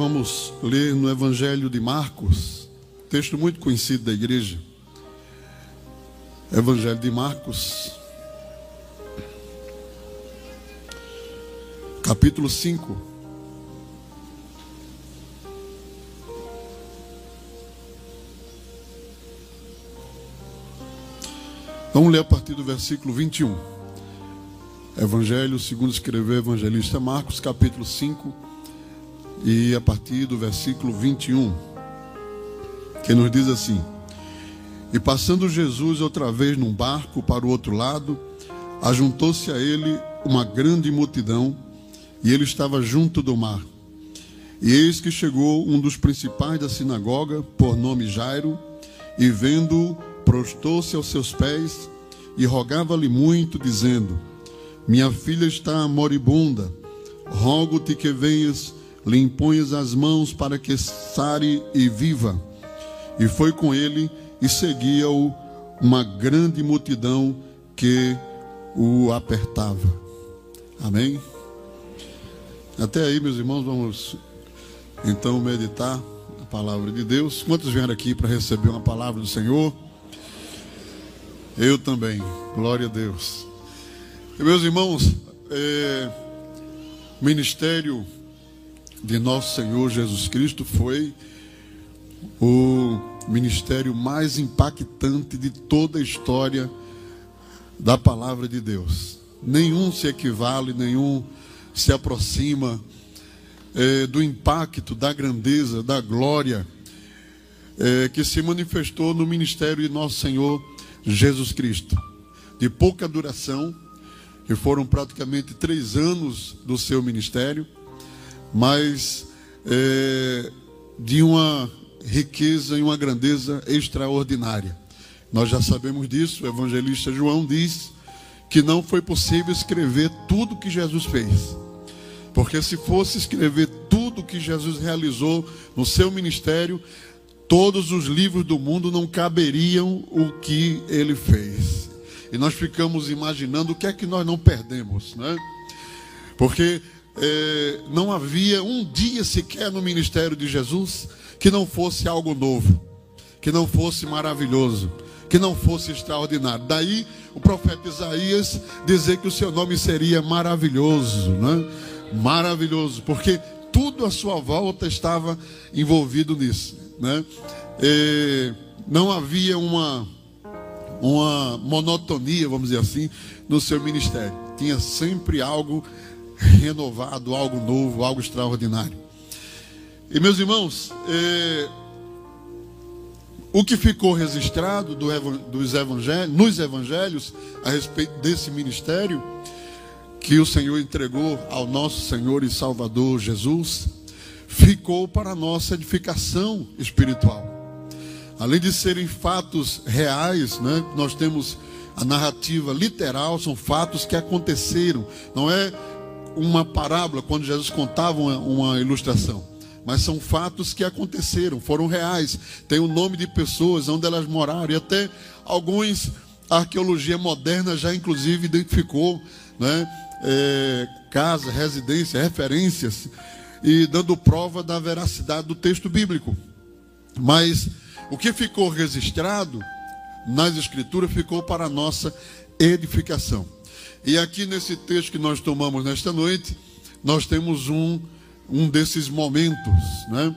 Vamos ler no Evangelho de Marcos, texto muito conhecido da igreja. Evangelho de Marcos, capítulo 5. Vamos ler a partir do versículo 21. Evangelho, segundo escreveu o evangelista Marcos, capítulo 5 e a partir do versículo 21, que nos diz assim: E passando Jesus outra vez num barco para o outro lado, ajuntou-se a ele uma grande multidão, e ele estava junto do mar. E eis que chegou um dos principais da sinagoga, por nome Jairo, e vendo-o, prostou-se aos seus pés e rogava-lhe muito, dizendo: Minha filha está moribunda, rogo-te que venhas lhe impunhas as mãos para que sare e viva. E foi com ele e seguia-o uma grande multidão que o apertava. Amém? Até aí, meus irmãos, vamos então meditar a palavra de Deus. Quantos vieram aqui para receber uma palavra do Senhor? Eu também, glória a Deus. E, meus irmãos, é, ministério de nosso Senhor Jesus Cristo foi o ministério mais impactante de toda a história da palavra de Deus. Nenhum se equivale, nenhum se aproxima é, do impacto, da grandeza, da glória é, que se manifestou no ministério de nosso Senhor Jesus Cristo. De pouca duração, que foram praticamente três anos do seu ministério mas é, de uma riqueza e uma grandeza extraordinária. Nós já sabemos disso, o evangelista João diz que não foi possível escrever tudo que Jesus fez. Porque se fosse escrever tudo que Jesus realizou no seu ministério, todos os livros do mundo não caberiam o que ele fez. E nós ficamos imaginando o que é que nós não perdemos, né? Porque é, não havia um dia sequer no ministério de Jesus que não fosse algo novo, que não fosse maravilhoso, que não fosse extraordinário. Daí o profeta Isaías dizer que o seu nome seria maravilhoso, né? Maravilhoso, porque tudo à sua volta estava envolvido nisso, né? É, não havia uma uma monotonia, vamos dizer assim, no seu ministério. Tinha sempre algo renovado, algo novo, algo extraordinário. E meus irmãos, é, o que ficou registrado do, dos evangelhos, nos evangelhos a respeito desse ministério que o Senhor entregou ao nosso Senhor e Salvador Jesus, ficou para nossa edificação espiritual. Além de serem fatos reais, né, nós temos a narrativa literal, são fatos que aconteceram, não é uma parábola quando Jesus contava uma, uma, ilustração. Mas são fatos que aconteceram, foram reais. Tem o nome de pessoas, onde elas moraram. E até alguns, a arqueologia moderna já inclusive identificou né, é, casa, residência, referências. E dando prova da veracidade do texto bíblico. Mas o que ficou registrado nas escrituras ficou para a nossa edificação. E aqui nesse texto que nós tomamos nesta noite, nós temos um, um desses momentos. Né?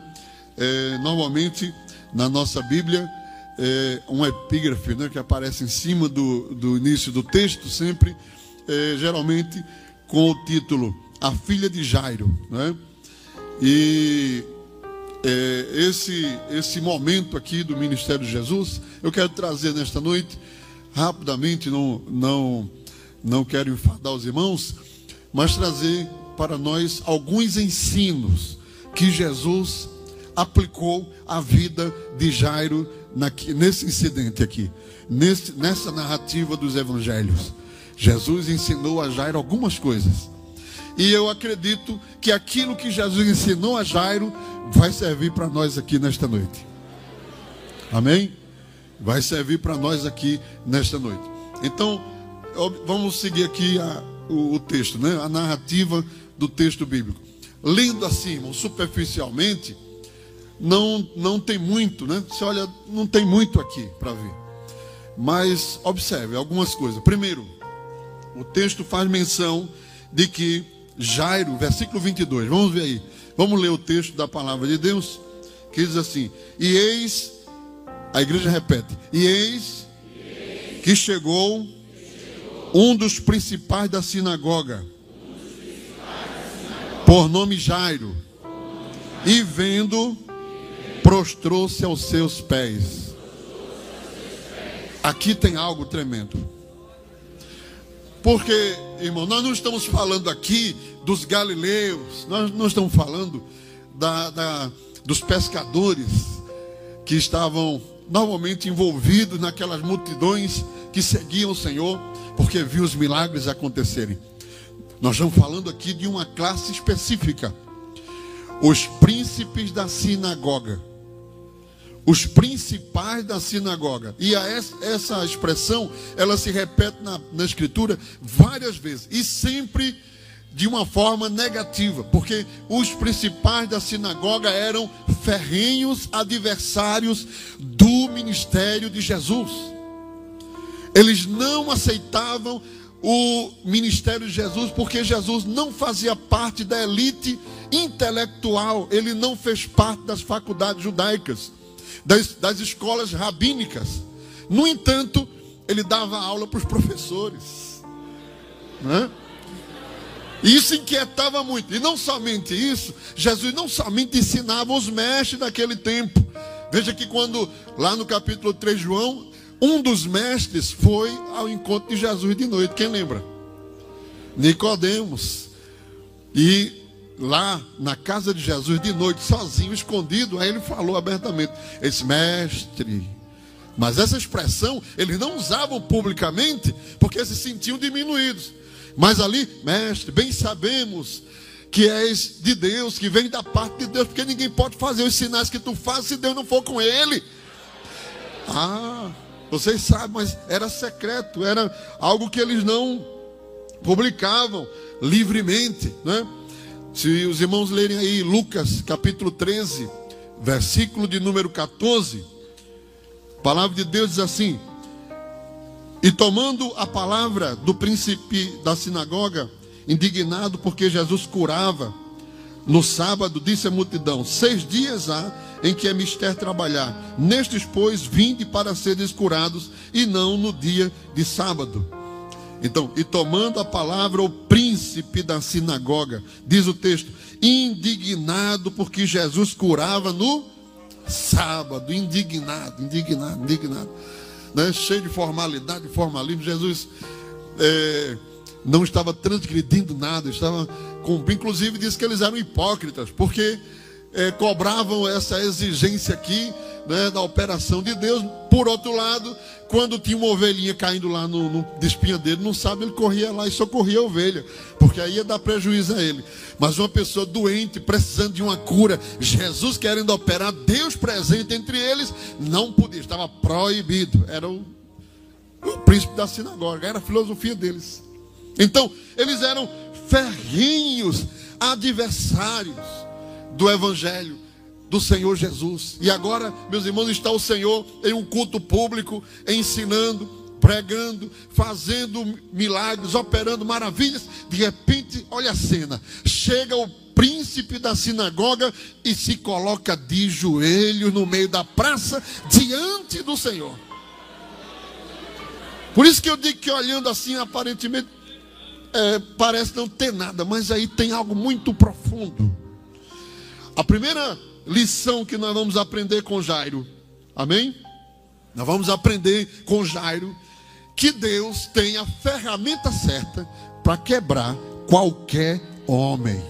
É, normalmente, na nossa Bíblia, é um epígrafe né, que aparece em cima do, do início do texto, sempre, é, geralmente, com o título A Filha de Jairo. Né? E é, esse, esse momento aqui do ministério de Jesus, eu quero trazer nesta noite, rapidamente, não. não não quero enfadar os irmãos, mas trazer para nós alguns ensinos que Jesus aplicou à vida de Jairo nesse incidente aqui, nessa narrativa dos evangelhos. Jesus ensinou a Jairo algumas coisas. E eu acredito que aquilo que Jesus ensinou a Jairo vai servir para nós aqui nesta noite. Amém? Vai servir para nós aqui nesta noite. Então, vamos seguir aqui a, o, o, texto, né? a narrativa do texto bíblico. lendo assim, irmão, superficialmente, não, não tem muito, né? Você olha, não tem muito aqui para ver. Mas observe algumas coisas. Primeiro, o texto faz menção de que Jairo, versículo 22, vamos ver aí. Vamos ler o texto da palavra de Deus, que diz assim: E eis, a igreja repete: E eis que chegou um dos principais da sinagoga, por nome Jairo, e vendo, prostrou-se aos seus pés. Aqui tem algo tremendo. Porque, irmão, nós não estamos falando aqui dos galileus, nós não estamos falando da, da, dos pescadores que estavam normalmente envolvidos naquelas multidões que seguiam o Senhor, porque viu os milagres acontecerem. Nós estamos falando aqui de uma classe específica. Os príncipes da sinagoga os principais da sinagoga. E essa expressão, ela se repete na, na escritura várias vezes. E sempre de uma forma negativa, porque os principais da sinagoga eram ferrenhos adversários do ministério de Jesus. Eles não aceitavam o ministério de Jesus porque Jesus não fazia parte da elite intelectual, ele não fez parte das faculdades judaicas das, das escolas rabínicas. No entanto, ele dava aula para os professores. Né? Isso inquietava muito. E não somente isso, Jesus não somente ensinava os mestres daquele tempo. Veja que quando, lá no capítulo 3 de João, um dos mestres foi ao encontro de Jesus de noite. Quem lembra? Nicodemos. E lá na casa de Jesus de noite, sozinho, escondido, aí ele falou abertamente: Esse mestre. Mas essa expressão eles não usavam publicamente porque se sentiam diminuídos. Mas ali, mestre, bem sabemos que és de Deus, que vem da parte de Deus, porque ninguém pode fazer os sinais que tu fazes se Deus não for com ele. Ah, vocês sabem, mas era secreto, era algo que eles não publicavam livremente, né? Se os irmãos lerem aí Lucas capítulo 13, versículo de número 14, a palavra de Deus diz assim: E tomando a palavra do príncipe da sinagoga, indignado porque Jesus curava no sábado, disse à multidão: Seis dias há em que é mister trabalhar, nestes, pois, vinde para seres curados, e não no dia de sábado. Então, e tomando a palavra o príncipe da sinagoga, diz o texto, indignado porque Jesus curava no sábado, indignado, indignado, indignado, né? cheio de formalidade, formalismo. Jesus é, não estava transgredindo nada, estava cumprindo. Inclusive, diz que eles eram hipócritas, porque é, cobravam essa exigência aqui né, da operação de Deus. Por outro lado, quando tinha uma ovelhinha caindo lá no, no despinha dele, não sabe, ele corria lá e socorria a ovelha, porque aí ia dar prejuízo a ele. Mas uma pessoa doente, precisando de uma cura, Jesus querendo operar, Deus presente entre eles, não podia, estava proibido. Era o, o príncipe da sinagoga, era a filosofia deles. Então, eles eram ferrinhos adversários do evangelho do Senhor Jesus. E agora, meus irmãos, está o Senhor em um culto público, ensinando, pregando, fazendo milagres, operando maravilhas. De repente, olha a cena: chega o príncipe da sinagoga e se coloca de joelhos no meio da praça, diante do Senhor. Por isso que eu digo que olhando assim, aparentemente, é, parece não ter nada, mas aí tem algo muito profundo. A primeira lição que nós vamos aprender com Jairo. Amém? Nós vamos aprender com Jairo que Deus tem a ferramenta certa para quebrar qualquer homem.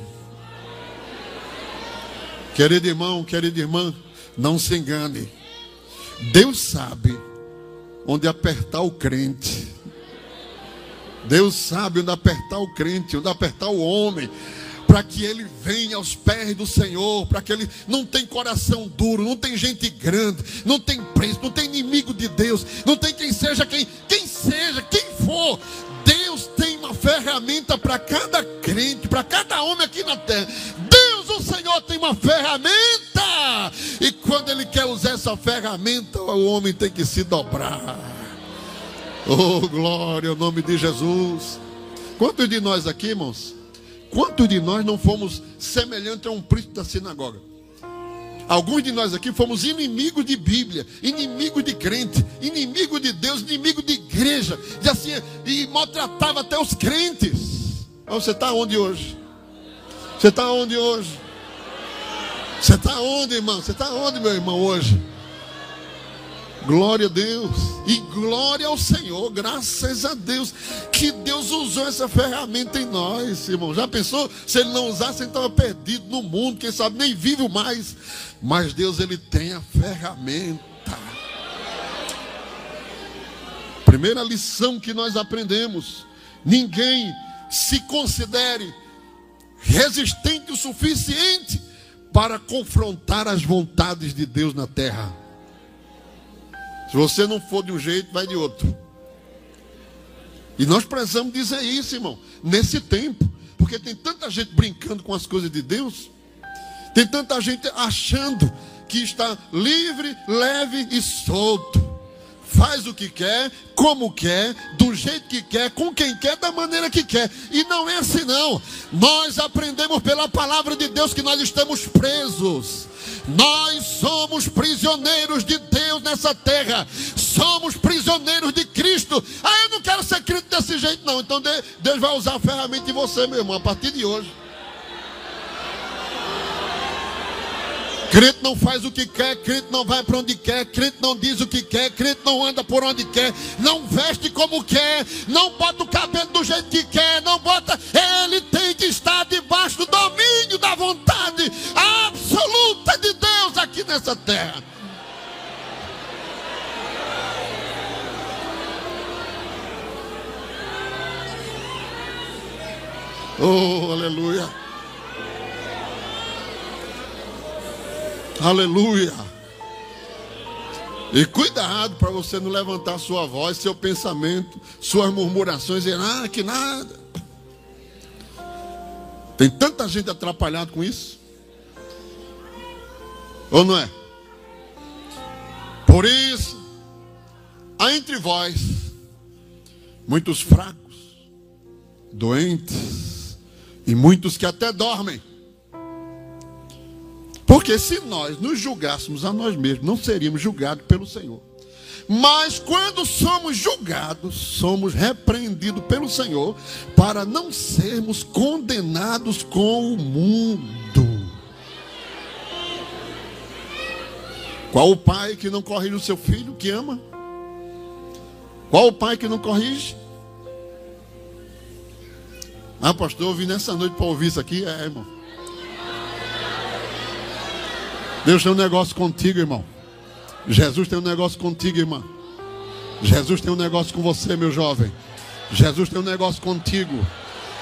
Querido irmão, querida irmã, não se engane. Deus sabe onde apertar o crente. Deus sabe onde apertar o crente, onde apertar o homem para que ele venha aos pés do Senhor, para que ele não tem coração duro, não tem gente grande, não tem preço, não tem inimigo de Deus, não tem quem seja quem, quem seja, quem for. Deus tem uma ferramenta para cada crente, para cada homem aqui na terra. Deus uma ferramenta. E quando ele quer usar essa ferramenta, o homem tem que se dobrar. Oh, glória ao nome de Jesus. Quantos de nós aqui, irmãos? Quantos de nós não fomos semelhantes a um príncipe da sinagoga? Alguns de nós aqui fomos inimigos de Bíblia, inimigos de crente, inimigos de Deus, inimigos de igreja, e assim, e maltratava até os crentes. Mas você está onde hoje? Você está onde hoje? Você está onde, irmão? Você está onde, meu irmão, hoje? Glória a Deus. E glória ao Senhor. Graças a Deus. Que Deus usou essa ferramenta em nós, irmão. Já pensou? Se ele não usasse, ele estava perdido no mundo. Quem sabe nem vivo mais. Mas Deus, ele tem a ferramenta. Primeira lição que nós aprendemos: ninguém se considere resistente o suficiente para confrontar as vontades de Deus na terra. Se você não for de um jeito, vai de outro. E nós precisamos dizer isso, irmão, nesse tempo, porque tem tanta gente brincando com as coisas de Deus, tem tanta gente achando que está livre, leve e solto. Faz o que quer, como quer, do jeito que quer, com quem quer, da maneira que quer. E não é assim não. Nós aprendemos pela palavra de Deus que nós estamos presos. Nós somos prisioneiros de Deus nessa terra. Somos prisioneiros de Cristo. Ah, eu não quero ser crente desse jeito, não. Então Deus vai usar a ferramenta em você, meu irmão, a partir de hoje. Crente não faz o que quer, crente não vai para onde quer, crente não diz o que quer, crente não anda por onde quer, não veste como quer, não bota o cabelo do jeito que quer, não bota. Ele tem que estar debaixo do domínio da vontade absoluta de Deus aqui nessa terra. Oh, aleluia. Aleluia. E cuidado para você não levantar sua voz, seu pensamento, suas murmurações, e ah, que nada. Tem tanta gente atrapalhada com isso. Ou não é? Por isso, há entre vós muitos fracos, doentes e muitos que até dormem. Porque se nós nos julgássemos a nós mesmos, não seríamos julgados pelo Senhor. Mas quando somos julgados, somos repreendidos pelo Senhor para não sermos condenados com o mundo. Qual o pai que não corrige o seu filho que ama? Qual o pai que não corrige? Ah, pastor, eu vim nessa noite para ouvir isso aqui. É, irmão. Deus tem um negócio contigo, irmão. Jesus tem um negócio contigo, irmã. Jesus tem um negócio com você, meu jovem. Jesus tem um negócio contigo.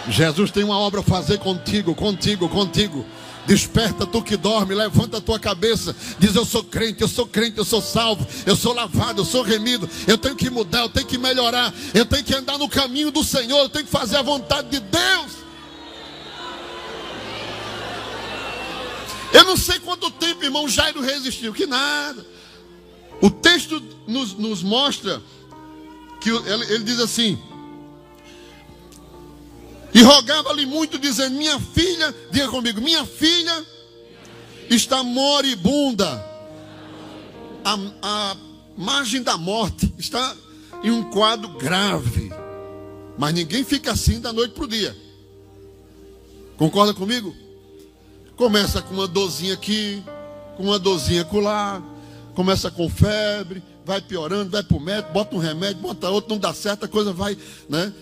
Jesus tem uma obra a fazer contigo, contigo, contigo. Desperta tu que dorme, levanta a tua cabeça. Diz: Eu sou crente, eu sou crente, eu sou salvo, eu sou lavado, eu sou remido. Eu tenho que mudar, eu tenho que melhorar, eu tenho que andar no caminho do Senhor, eu tenho que fazer a vontade de Deus. Eu não sei quanto tempo, irmão, Jairo resistiu, que nada. O texto nos, nos mostra que ele, ele diz assim: E rogava-lhe muito, dizendo: Minha filha, diga comigo, minha filha está moribunda, a, a margem da morte, está em um quadro grave. Mas ninguém fica assim da noite para o dia. Concorda comigo? Começa com uma dorzinha aqui, com uma dorzinha lá, começa com febre, vai piorando, vai para o médico, bota um remédio, bota outro, não dá certo, a coisa vai, né?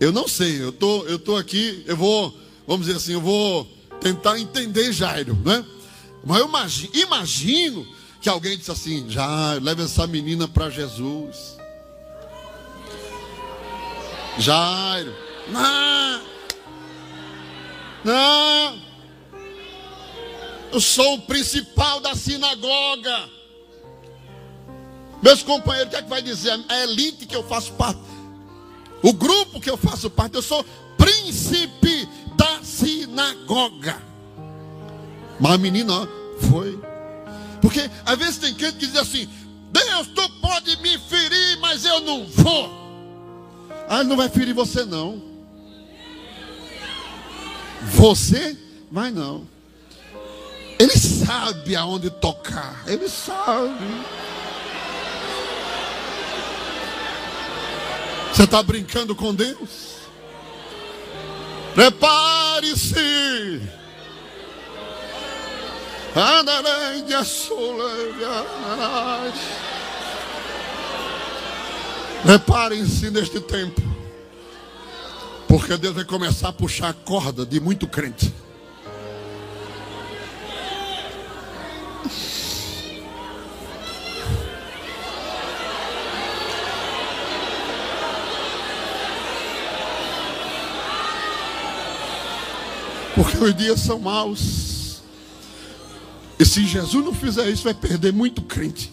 Eu não sei, eu tô, eu tô aqui, eu vou, vamos dizer assim, eu vou tentar entender Jairo, né? Mas eu imagino, imagino que alguém disse assim, Jairo, leva essa menina para Jesus. Jairo, não, não, eu sou o principal da sinagoga. Meus companheiros, o que é que vai dizer? A elite que eu faço parte. O grupo que eu faço parte. Eu sou príncipe da sinagoga. Mas a menina foi. Porque às vezes tem crente que diz assim: Deus, tu pode me ferir, mas eu não vou. Ah, não vai ferir você não. Você vai não. Ele sabe aonde tocar. Ele sabe. Você está brincando com Deus? Prepare-se. Preparem-se neste tempo. Porque Deus vai começar a puxar a corda de muito crente. Porque os dias são maus. E se Jesus não fizer isso, vai perder muito crente.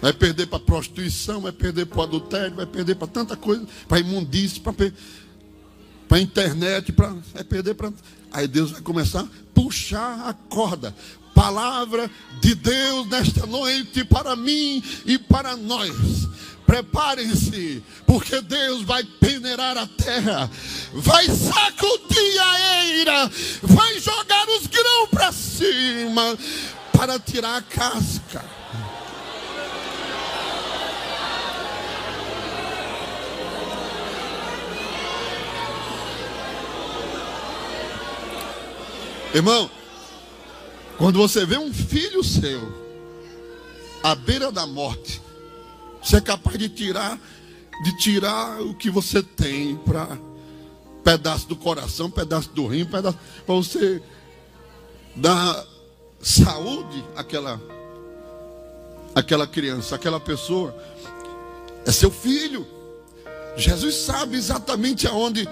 Vai perder para prostituição, vai perder para adultério, vai perder para tanta coisa, para imundície, para para internet, para vai perder para aí Deus vai começar a puxar a corda. Palavra de Deus nesta noite para mim e para nós. Preparem-se, porque Deus vai peneirar a terra, vai sacudir a eira, vai jogar os grãos para cima para tirar a casca. Irmão, quando você vê um filho seu à beira da morte, você é capaz de tirar, de tirar o que você tem para pedaço do coração, pedaço do rim, pedaço para você dar saúde àquela aquela criança, aquela pessoa. É seu filho. Jesus sabe exatamente aonde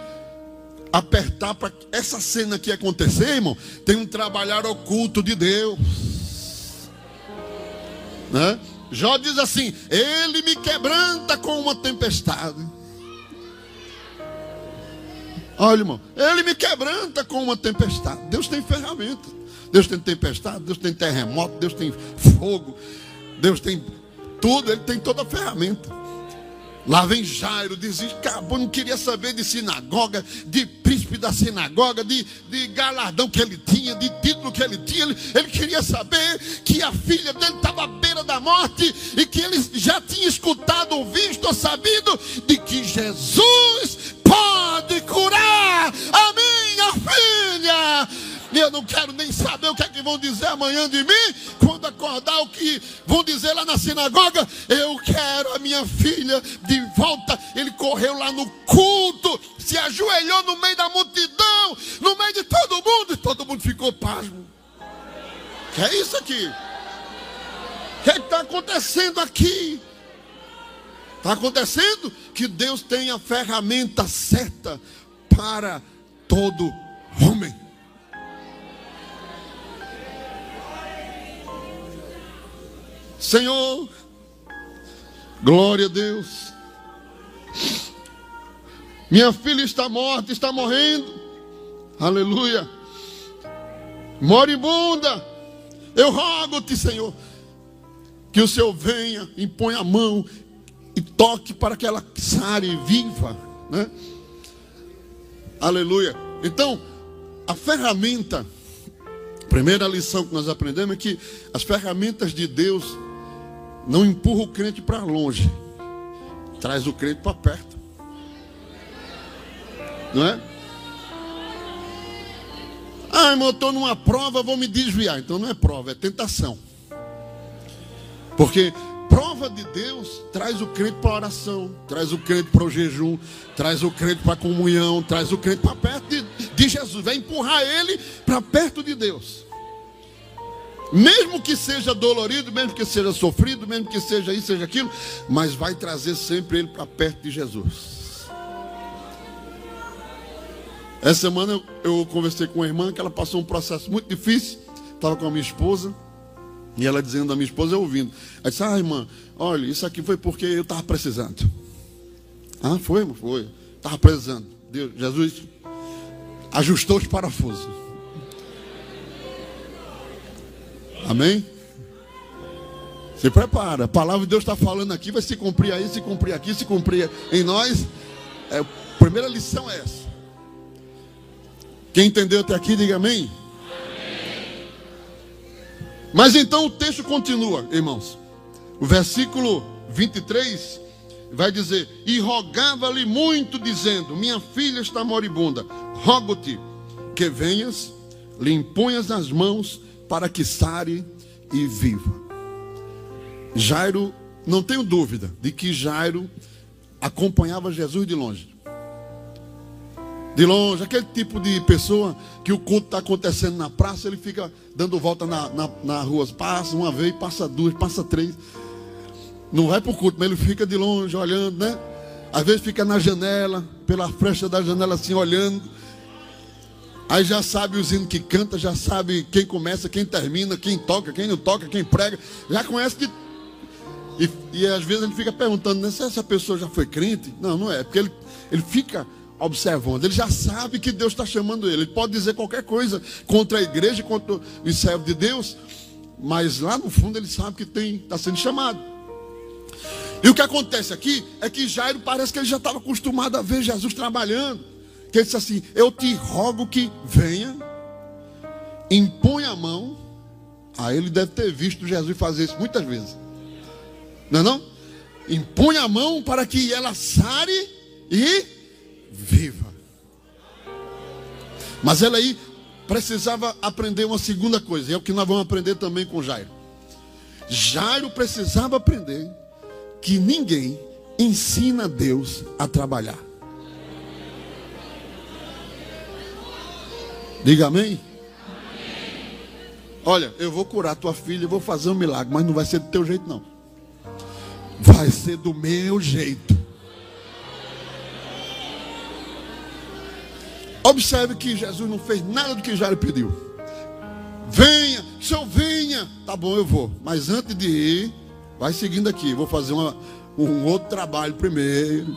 apertar para essa cena que acontecer, irmão. Tem um trabalhar oculto de Deus. Né? Jó diz assim: Ele me quebranta com uma tempestade. Olha, irmão, Ele me quebranta com uma tempestade. Deus tem ferramenta. Deus tem tempestade, Deus tem terremoto, Deus tem fogo, Deus tem tudo, Ele tem toda a ferramenta. Lá vem Jairo, desescapou, não queria saber de sinagoga, de príncipe da sinagoga, de, de galardão que ele tinha, de título que ele tinha. Ele, ele queria saber que a filha dele estava à beira da morte e que ele já tinha escutado, visto ou sabido de que Jesus pode curar a minha filha. E eu não quero nem saber o que é que vão dizer amanhã de mim, acordar o que vão dizer lá na sinagoga. Eu quero a minha filha de volta. Ele correu lá no culto, se ajoelhou no meio da multidão, no meio de todo mundo, e todo mundo ficou pasmo. Que é isso aqui? O que é está acontecendo aqui? Está acontecendo que Deus tem a ferramenta certa para todo homem. Senhor, glória a Deus. Minha filha está morta, está morrendo. Aleluia. Moribunda, eu rogo-te, Senhor, que o Senhor venha, impõe a mão e toque para que ela sare viva, né? Aleluia. Então, a ferramenta, primeira lição que nós aprendemos é que as ferramentas de Deus não empurra o crente para longe, traz o crente para perto. Não é? Ah, irmão, eu estou numa prova, vou me desviar. Então não é prova, é tentação. Porque prova de Deus traz o crente para a oração, traz o crente para o jejum, traz o crente para a comunhão, traz o crente para perto de, de Jesus, vai empurrar ele para perto de Deus. Mesmo que seja dolorido, mesmo que seja sofrido, mesmo que seja isso, seja aquilo, mas vai trazer sempre ele para perto de Jesus. Essa semana eu, eu, conversei com uma irmã que ela passou um processo muito difícil. Estava com a minha esposa. E ela dizendo a minha esposa, eu ouvindo. Ela disse, ah, irmã, olha, isso aqui foi porque eu estava precisando. Ah, foi? Foi. Estava precisando. Deus, Jesus ajustou os parafusos. Amém? Se prepara. A palavra de Deus está falando aqui, vai se cumprir aí, se cumprir aqui, se cumprir em nós. É, a primeira lição é essa. Quem entendeu até aqui, diga amém. amém. Mas então o texto continua, irmãos. O versículo 23 vai dizer: E rogava-lhe muito, dizendo: Minha filha está moribunda, rogo-te que venhas, lhe imponhas as mãos para que sare e viva. Jairo, não tenho dúvida de que Jairo acompanhava Jesus de longe. De longe, aquele tipo de pessoa que o culto está acontecendo na praça, ele fica dando volta na, na, na rua, passa uma vez, passa duas, passa três. Não vai para o culto, mas ele fica de longe olhando, né? Às vezes fica na janela, pela frecha da janela assim, olhando. Aí já sabe os hinos que canta, já sabe quem começa, quem termina, quem toca, quem não toca, quem prega. Já conhece que. E, e às vezes ele fica perguntando, né, se essa pessoa já foi crente? Não, não é. Porque ele, ele fica observando. Ele já sabe que Deus está chamando ele. Ele pode dizer qualquer coisa contra a igreja, contra os servos de Deus. Mas lá no fundo ele sabe que tem, está sendo chamado. E o que acontece aqui é que Jairo parece que ele já estava acostumado a ver Jesus trabalhando. Que ele disse assim: Eu te rogo que venha, impõe a mão. Aí ele deve ter visto Jesus fazer isso muitas vezes. Não é não? Impõe a mão para que ela sare e viva. Mas ela aí precisava aprender uma segunda coisa, e é o que nós vamos aprender também com Jairo. Jairo precisava aprender que ninguém ensina Deus a trabalhar. Diga amém. Olha, eu vou curar tua filha, vou fazer um milagre, mas não vai ser do teu jeito, não. Vai ser do meu jeito. Observe que Jesus não fez nada do que Jairo pediu. Venha, senhor, venha. Tá bom, eu vou. Mas antes de ir, vai seguindo aqui. Vou fazer uma, um outro trabalho primeiro.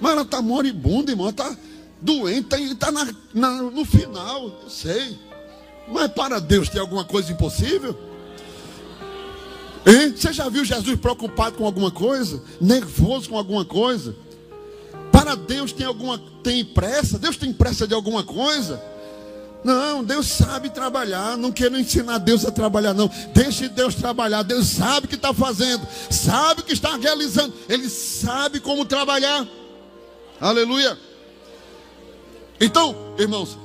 Mas ela está moribunda, irmão. Está doente, está tá na, na, no final. Eu sei. Mas para Deus tem alguma coisa impossível? Hein? Você já viu Jesus preocupado com alguma coisa? Nervoso com alguma coisa? Para Deus tem alguma tem pressa? Deus tem pressa de alguma coisa? Não, Deus sabe trabalhar. Não quero ensinar Deus a trabalhar, não. Deixe Deus trabalhar. Deus sabe o que está fazendo, sabe o que está realizando. Ele sabe como trabalhar. Aleluia. Então, irmãos,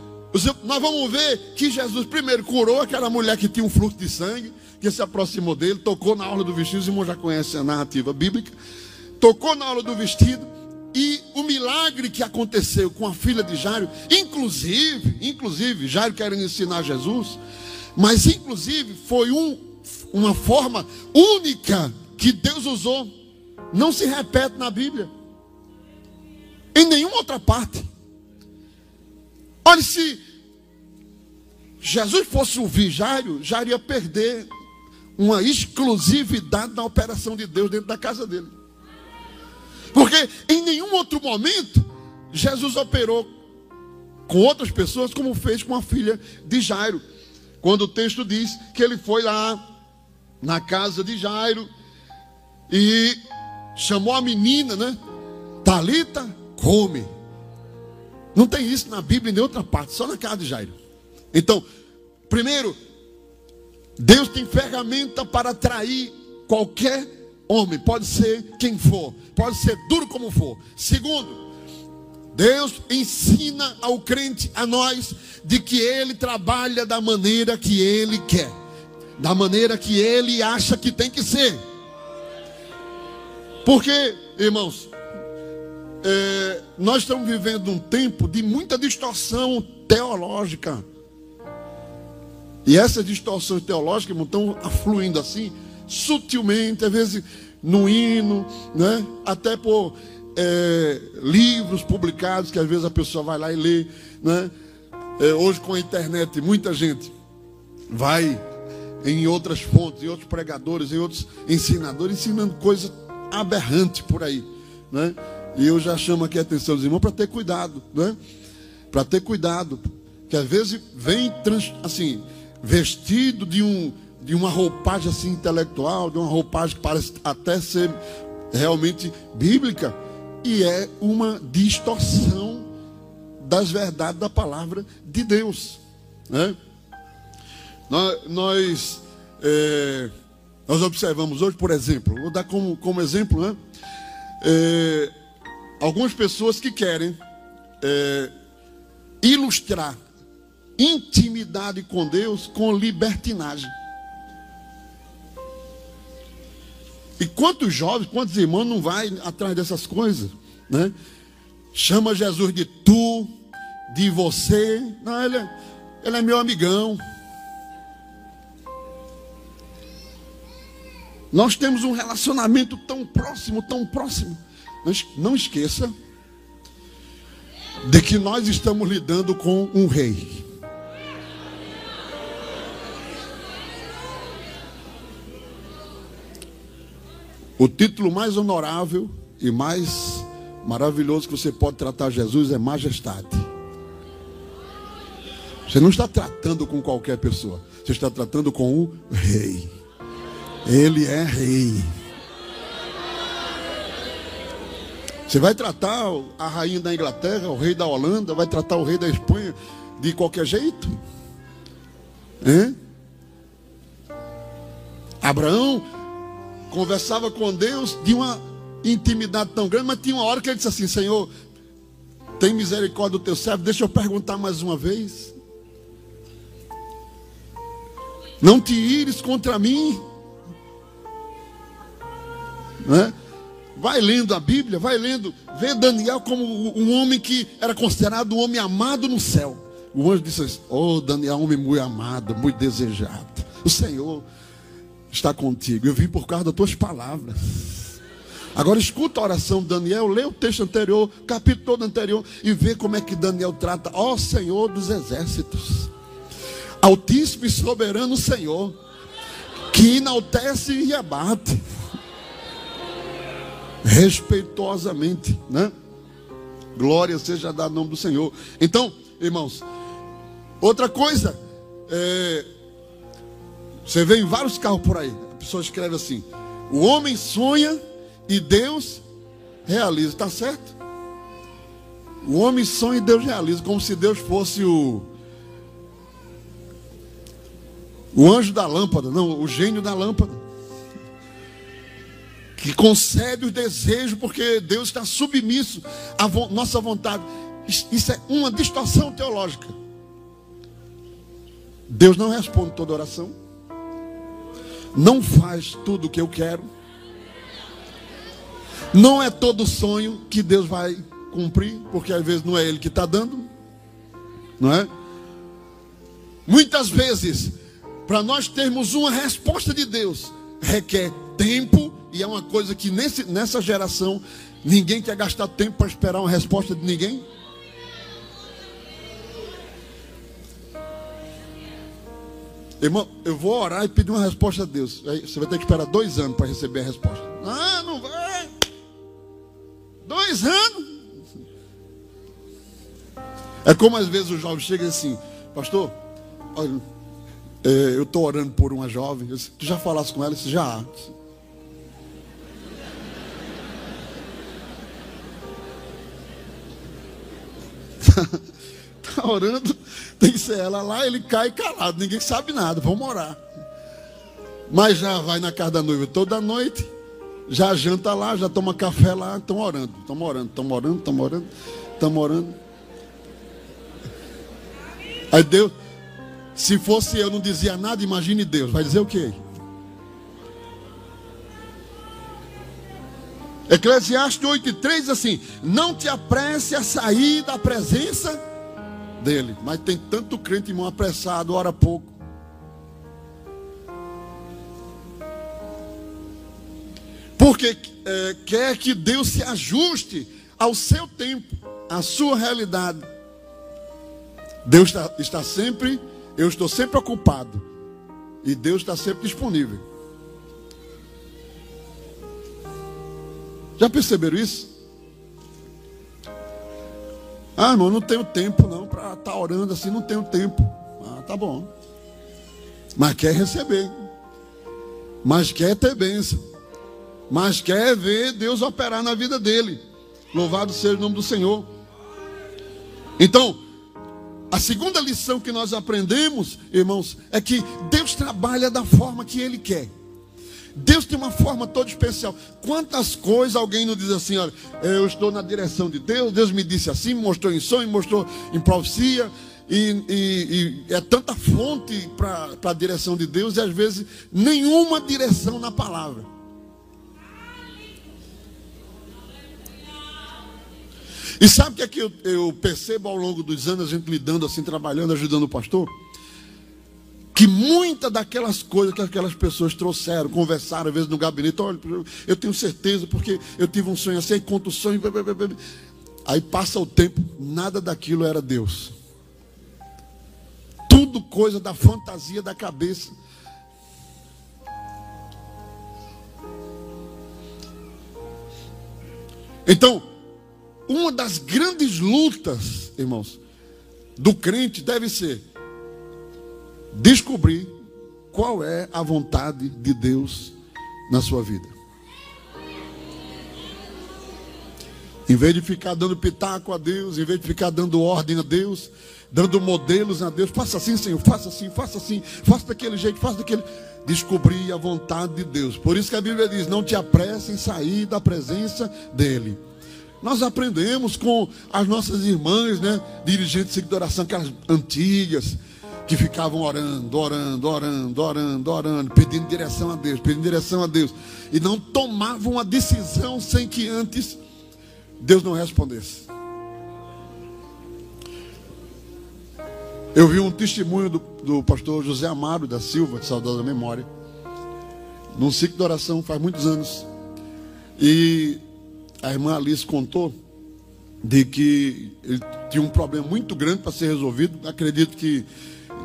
nós vamos ver que Jesus primeiro curou aquela mulher que tinha um fluxo de sangue, que se aproximou dele, tocou na aula do vestido. Os irmãos já conhecem a narrativa bíblica. Tocou na aula do vestido e o milagre que aconteceu com a filha de Jairo, inclusive, inclusive, Jairo querendo ensinar Jesus, mas inclusive foi um, uma forma única que Deus usou. Não se repete na Bíblia. Em nenhuma outra parte. Olha, se Jesus fosse ouvir Jairo, Jairo ia perder uma exclusividade na operação de Deus dentro da casa dele. Porque em nenhum outro momento Jesus operou com outras pessoas como fez com a filha de Jairo. Quando o texto diz que ele foi lá na casa de Jairo e chamou a menina, né? Talita, come. Não tem isso na Bíblia em outra parte, só na casa de Jairo. Então, primeiro, Deus tem ferramenta para atrair qualquer homem, pode ser quem for, pode ser duro como for. Segundo, Deus ensina ao crente, a nós, de que ele trabalha da maneira que ele quer, da maneira que ele acha que tem que ser. Porque, irmãos, é, nós estamos vivendo um tempo de muita distorção teológica. E essas distorções teológicas estão afluindo assim sutilmente, às vezes no hino, né? até por é, livros publicados que às vezes a pessoa vai lá e lê. Né? É, hoje com a internet, muita gente vai em outras fontes, em outros pregadores, em outros ensinadores, ensinando coisas aberrantes por aí. Né? E eu já chamo aqui a atenção dos irmãos para ter cuidado, né? Para ter cuidado, que às vezes vem assim, vestido de um de uma roupagem assim intelectual, de uma roupagem que parece até ser realmente bíblica, e é uma distorção das verdades da palavra de Deus. Né? Nós, nós, é, nós, observamos hoje, por exemplo, vou dar como, como exemplo, né? É, algumas pessoas que querem é, ilustrar intimidade com Deus com libertinagem. E quantos jovens, quantos irmãos não vai atrás dessas coisas, né? Chama Jesus de tu, de você. Não, ele é, ele é meu amigão. Nós temos um relacionamento tão próximo, tão próximo. Não esqueça de que nós estamos lidando com um rei. O título mais honorável e mais maravilhoso que você pode tratar Jesus é majestade. Você não está tratando com qualquer pessoa, você está tratando com o rei. Ele é rei. Você vai tratar a rainha da Inglaterra, o rei da Holanda, vai tratar o rei da Espanha de qualquer jeito? Hein? Abraão conversava com Deus de uma intimidade tão grande, mas tinha uma hora que ele disse assim: Senhor, tem misericórdia do teu servo, deixa eu perguntar mais uma vez. Não te ires contra mim. Né? Vai lendo a Bíblia, vai lendo, vê Daniel como um homem que era considerado um homem amado no céu. O anjo disse assim: Oh, Daniel, homem muito amado, muito desejado. O Senhor está contigo. Eu vim por causa das tuas palavras. Agora escuta a oração de Daniel, lê o texto anterior, capítulo todo anterior, e vê como é que Daniel trata, ó Senhor dos exércitos, Altíssimo e soberano Senhor, que enaltece e abate, respeitosamente, né? Glória seja dada ao nome do Senhor. Então, irmãos, outra coisa, é, você vê em vários carros por aí, a pessoa escreve assim: o homem sonha e Deus realiza. Está certo? O homem sonha e Deus realiza, como se Deus fosse o o anjo da lâmpada, não, o gênio da lâmpada. Que concede os desejos, porque Deus está submisso à vo nossa vontade. Isso é uma distorção teológica. Deus não responde toda oração. Não faz tudo o que eu quero. Não é todo sonho que Deus vai cumprir, porque às vezes não é Ele que está dando, não é? Muitas vezes, para nós termos uma resposta de Deus, requer tempo, e é uma coisa que nesse, nessa geração ninguém quer gastar tempo para esperar uma resposta de ninguém. Irmão, eu vou orar e pedir uma resposta a Deus. Aí você vai ter que esperar dois anos para receber a resposta. Ah, não vai. Dois anos. É como às vezes o jovem chega assim, pastor, olha, é, eu estou orando por uma jovem. Disse, tu já falaste com ela? Disse, já. Está orando, tem que ser ela lá, ele cai calado, ninguém sabe nada, vamos orar. Mas já vai na casa da noiva toda noite já janta lá, já toma café lá, estão orando, estão orando, estão orando, estão orando, estão orando. Aí Deus, se fosse eu não dizia nada, imagine Deus, vai dizer o quê? Eclesiastes 8,3 diz assim: Não te apresse a sair da presença dele. Mas tem tanto crente, irmão, apressado, ora pouco. Porque é, quer que Deus se ajuste ao seu tempo, à sua realidade. Deus está, está sempre, eu estou sempre ocupado. E Deus está sempre disponível. Já perceberam isso? Ah, irmão, não tenho tempo não para estar tá orando assim, não tenho tempo. Ah, tá bom. Mas quer receber. mas quer ter bênção, mas quer ver Deus operar na vida dele. Louvado seja o nome do Senhor. Então, a segunda lição que nós aprendemos, irmãos, é que Deus trabalha da forma que Ele quer. Deus tem uma forma toda especial. Quantas coisas alguém não diz assim, olha, eu estou na direção de Deus, Deus me disse assim, me mostrou em sonho, me mostrou em profecia, e, e, e é tanta fonte para a direção de Deus, e às vezes nenhuma direção na palavra. E sabe o que é que eu, eu percebo ao longo dos anos, a gente lidando assim, trabalhando, ajudando o pastor? Que muitas daquelas coisas que aquelas pessoas trouxeram, conversaram às vezes no gabinete, olha, eu tenho certeza porque eu tive um sonho assim, aí conta o sonho, aí passa o tempo, nada daquilo era Deus. Tudo coisa da fantasia da cabeça. Então, uma das grandes lutas, irmãos, do crente deve ser descobrir qual é a vontade de Deus na sua vida. Em vez de ficar dando pitaco a Deus, em vez de ficar dando ordem a Deus, dando modelos a Deus, faça assim, Senhor, faça assim, faça assim, faça daquele jeito, faça daquele. Descobrir a vontade de Deus. Por isso que a Bíblia diz: não te apresse em sair da presença dEle. Nós aprendemos com as nossas irmãs, né, dirigentes de oração, aquelas antigas, que ficavam orando, orando, orando, orando, orando, pedindo direção a Deus, pedindo direção a Deus, e não tomavam a decisão sem que antes Deus não respondesse. Eu vi um testemunho do, do pastor José Amado da Silva, de saudosa memória, num ciclo de oração faz muitos anos. E a irmã Alice contou de que ele tinha um problema muito grande para ser resolvido. Acredito que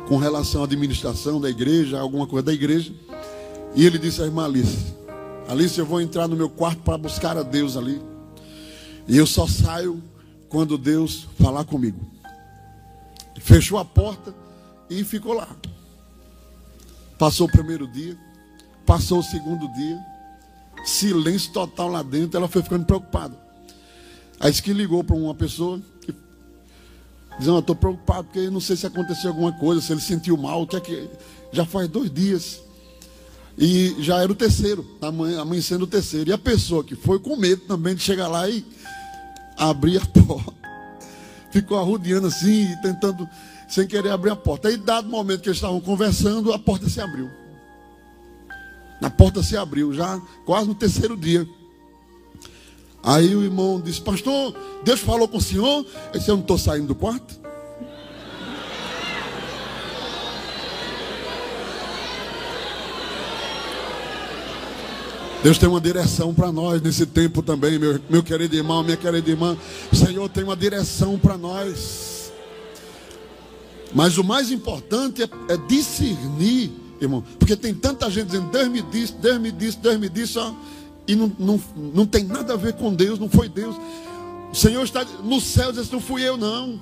com relação à administração da igreja, alguma coisa da igreja. E ele disse à irmã Alice: Alice, eu vou entrar no meu quarto para buscar a Deus ali. E eu só saio quando Deus falar comigo. Fechou a porta e ficou lá. Passou o primeiro dia, passou o segundo dia, silêncio total lá dentro. Ela foi ficando preocupada. Aí disse que ligou para uma pessoa Dizendo, eu estou preocupado porque não sei se aconteceu alguma coisa, se ele sentiu mal, o que é que. Já faz dois dias. E já era o terceiro, amanhecendo o terceiro. E a pessoa que foi com medo também de chegar lá e abrir a porta. Ficou arrodeando assim, tentando, sem querer abrir a porta. Aí, dado o momento que eles estavam conversando, a porta se abriu. A porta se abriu, já quase no terceiro dia. Aí o irmão disse, pastor, Deus falou com o senhor? Ele disse, eu não estou saindo do quarto. Deus tem uma direção para nós nesse tempo também, meu, meu querido irmão, minha querida irmã. O Senhor tem uma direção para nós. Mas o mais importante é, é, discernir, irmão. Porque tem tanta gente dizendo, Deus me disse, Deus me disse, Deus me disse, ó e não, não, não tem nada a ver com Deus, não foi Deus. O Senhor está no céu, diz, não fui eu, não.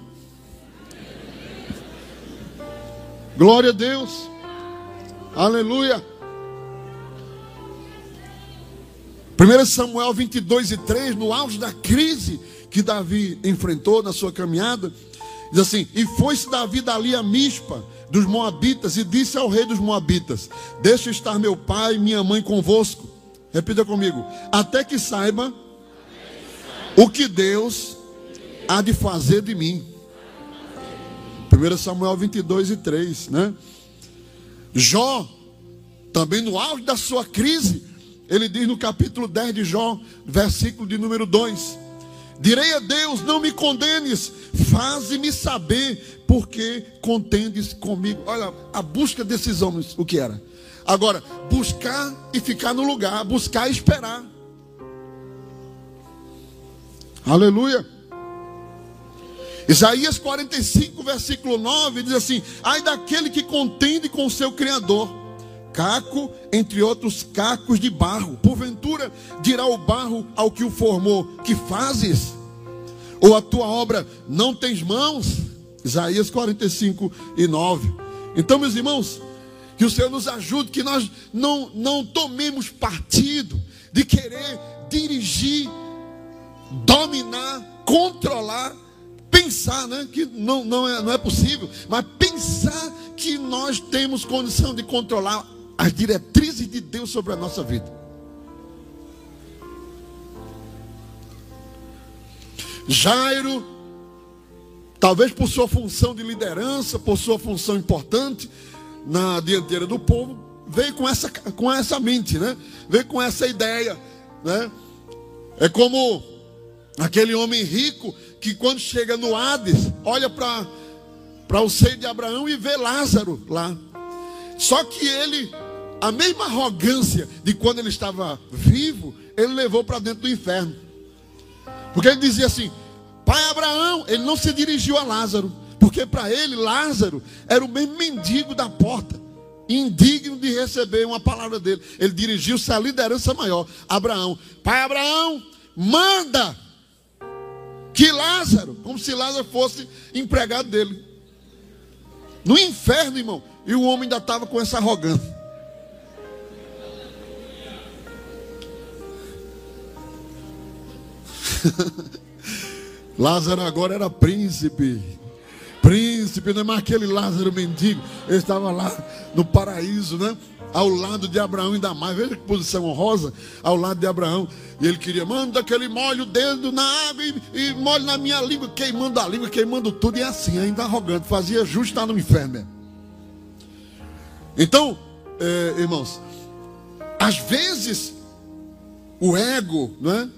Glória a Deus. Aleluia. 1 Samuel 22 e 3, no auge da crise que Davi enfrentou na sua caminhada, diz assim: E foi-se Davi dali a Mispa dos Moabitas, e disse ao rei dos Moabitas: Deixa estar meu pai e minha mãe convosco Repita comigo. Até que saiba o que Deus há de fazer de mim. 1 Samuel 22 e 3, né? Jó, também no auge da sua crise, ele diz no capítulo 10 de Jó, versículo de número 2: Direi a Deus: Não me condenes, faze-me saber porque contendes comigo. Olha, a busca desses homens, o que era? Agora, buscar e ficar no lugar, buscar e esperar. Aleluia. Isaías 45, versículo 9 diz assim: Ai daquele que contende com o seu Criador, caco entre outros cacos de barro. Porventura dirá o barro ao que o formou: Que fazes? Ou a tua obra não tens mãos? Isaías 45 e 9. Então, meus irmãos, Que o Senhor nos ajude, que nós não, não tomemos partido de querer dirigir, dominar, controlar, pensar, né? Que não, não, é, não é possível, mas pensar que nós temos condição de controlar as diretrizes de Deus sobre a nossa vida. Jairo, talvez por sua função de liderança, por sua função importante na dianteira do povo, veio com essa, com essa mente, né? Veio com essa ideia, né? É como aquele homem rico que quando chega no Hades, olha para o seio de Abraão e vê Lázaro lá. Só que ele, a mesma arrogância de quando ele estava vivo, ele levou para dentro do inferno. Porque ele dizia assim: Pai Abraão, ele não se dirigiu a Lázaro, porque para ele Lázaro era o mesmo mendigo da porta, indigno de receber uma palavra dele. Ele dirigiu-se à liderança maior, Abraão. Pai Abraão, manda que Lázaro, como se Lázaro fosse empregado dele. No inferno, irmão. E o homem ainda estava com essa arrogância. Lázaro agora era príncipe. Príncipe, é mais aquele Lázaro mendigo. Ele estava lá no paraíso, né? Ao lado de Abraão, ainda mais. Veja que posição honrosa. Ao lado de Abraão. E ele queria, manda aquele molho o dedo na água e, e na minha língua, queimando a língua, queimando tudo. E é assim, ainda arrogante. Fazia justo estar no inferno. Então, é, irmãos, às vezes o ego, não é?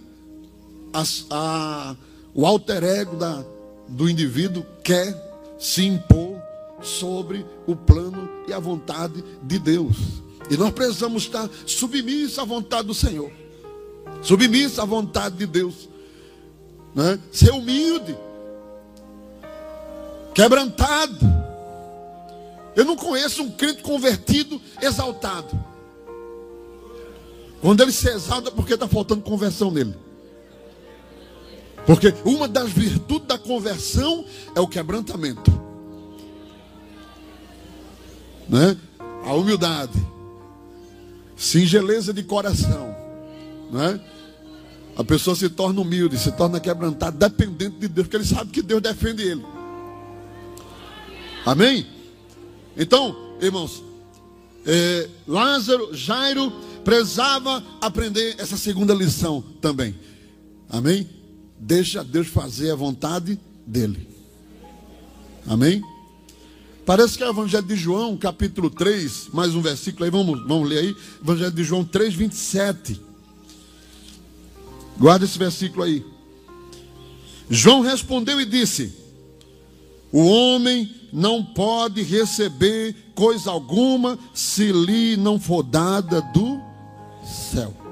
As, a, o alter ego da, do indivíduo quer se impor sobre o plano e a vontade de Deus. E nós precisamos estar submissos à vontade do Senhor, submissos à vontade de Deus, né? ser humilde, quebrantado. Eu não conheço um crente convertido exaltado. Quando ele se exalta, é porque está faltando conversão nele. Porque uma das virtudes da conversão é o quebrantamento. Né? A humildade. Singeleza de coração. Né? A pessoa se torna humilde, se torna quebrantada, dependente de Deus, porque ele sabe que Deus defende ele. Amém? Então, irmãos, é, Lázaro, Jairo, precisava aprender essa segunda lição também. Amém? Deixa Deus fazer a vontade dele. Amém? Parece que é o Evangelho de João, capítulo 3, mais um versículo aí, vamos, vamos ler aí. Evangelho de João 3, 27. Guarda esse versículo aí. João respondeu e disse: O homem não pode receber coisa alguma se lhe não for dada do céu.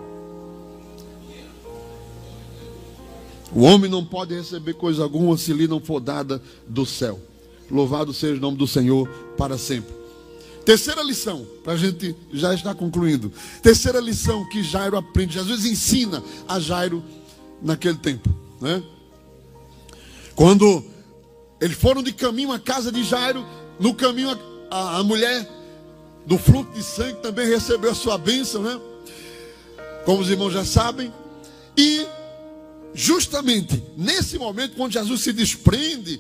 O homem não pode receber coisa alguma se lhe não for dada do céu. Louvado seja o nome do Senhor para sempre. Terceira lição, para a gente já estar concluindo. Terceira lição que Jairo aprende. Jesus ensina a Jairo naquele tempo. Né? Quando eles foram de caminho à casa de Jairo, no caminho a, a, a mulher do fluxo de sangue também recebeu a sua bênção, né? Como os irmãos já sabem. E justamente nesse momento, quando Jesus se desprende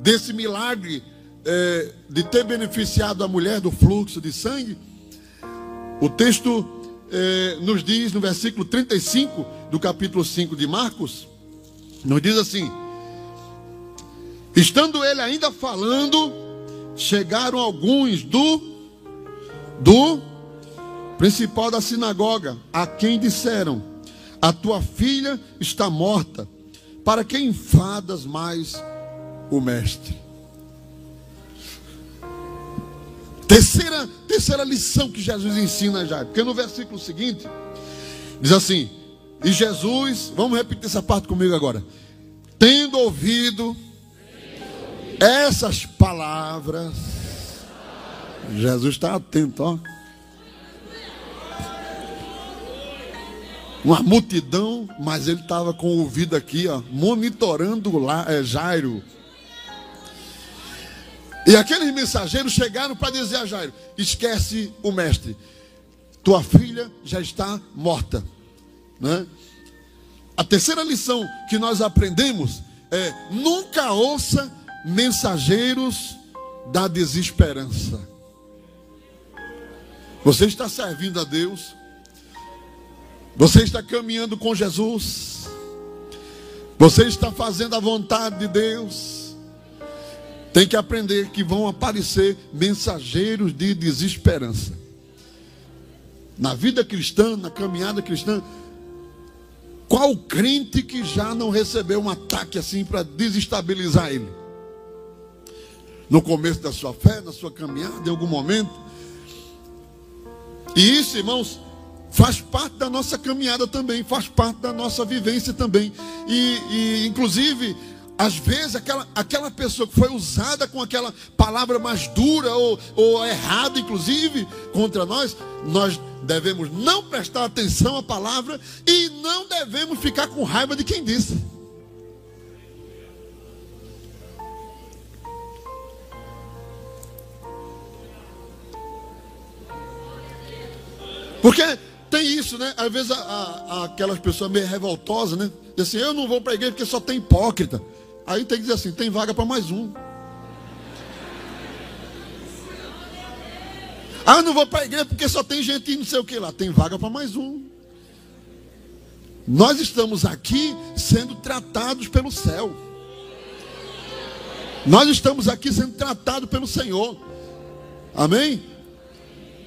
desse milagre é, de ter beneficiado a mulher do fluxo de sangue, o texto é, nos diz no versículo 35 do capítulo 5 de Marcos, nos diz assim: Estando ele ainda falando, chegaram alguns do do principal da sinagoga, a quem disseram: a tua filha está morta. Para que enfadas mais o mestre? Terceira, terceira lição que Jesus ensina já, porque no versículo seguinte diz assim: E Jesus, vamos repetir essa parte comigo agora. Tendo ouvido essas palavras, Jesus está atento, ó. Uma multidão, mas ele estava com o ouvido aqui, ó, monitorando lá, é, Jairo. E aqueles mensageiros chegaram para dizer a Jairo: esquece o mestre, tua filha já está morta. Né? A terceira lição que nós aprendemos é: nunca ouça mensageiros da desesperança. Você está servindo a Deus, você está caminhando com Jesus, você está fazendo a vontade de Deus. Tem que aprender que vão aparecer mensageiros de desesperança. Na vida cristã, na caminhada cristã, qual crente que já não recebeu um ataque assim para desestabilizar ele? No começo da sua fé, na sua caminhada, em algum momento. E isso, irmãos, faz parte da nossa caminhada também, faz parte da nossa vivência também. E, e inclusive, às vezes, aquela, aquela pessoa que foi usada com aquela palavra mais dura ou, ou errada, inclusive, contra nós, nós devemos não prestar atenção à palavra e não devemos ficar com raiva de quem disse. Porque tem isso, né? Às vezes a, a, aquelas pessoas meio revoltosas, né? Dizem assim, eu não vou para a igreja porque só tem hipócrita. Aí tem que dizer assim, tem vaga para mais um. Ah, eu não vou para a igreja porque só tem gente não sei o que lá. Tem vaga para mais um. Nós estamos aqui sendo tratados pelo céu. Nós estamos aqui sendo tratados pelo Senhor. Amém?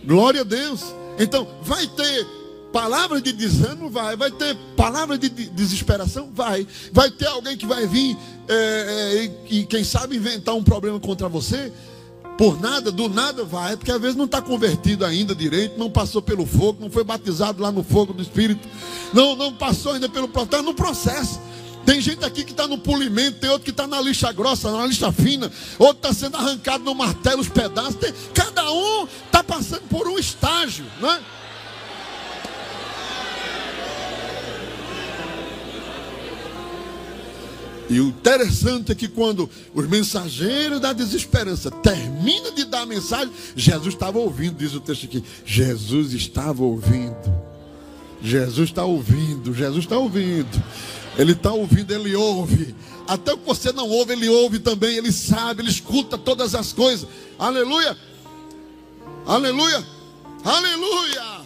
Glória a Deus. Então, vai ter palavras de desânimo? Vai. Vai ter palavras de desesperação? Vai. Vai ter alguém que vai vir é, é, e, quem sabe, inventar um problema contra você? por nada, do nada vai, porque às vezes não está convertido ainda direito, não passou pelo fogo, não foi batizado lá no fogo do Espírito, não, não passou ainda pelo está no processo. Tem gente aqui que está no polimento, tem outro que está na lixa grossa, na lixa fina, outro está sendo arrancado no martelo os pedaços. Tem, cada um está passando por um estágio, né? E o interessante é que quando os mensageiros da desesperança terminam de dar a mensagem, Jesus estava ouvindo, diz o texto aqui. Jesus estava ouvindo. Jesus está ouvindo, Jesus está ouvindo. Ele está ouvindo, ele ouve. Até o que você não ouve, ele ouve também, ele sabe, ele escuta todas as coisas. Aleluia! Aleluia! Aleluia!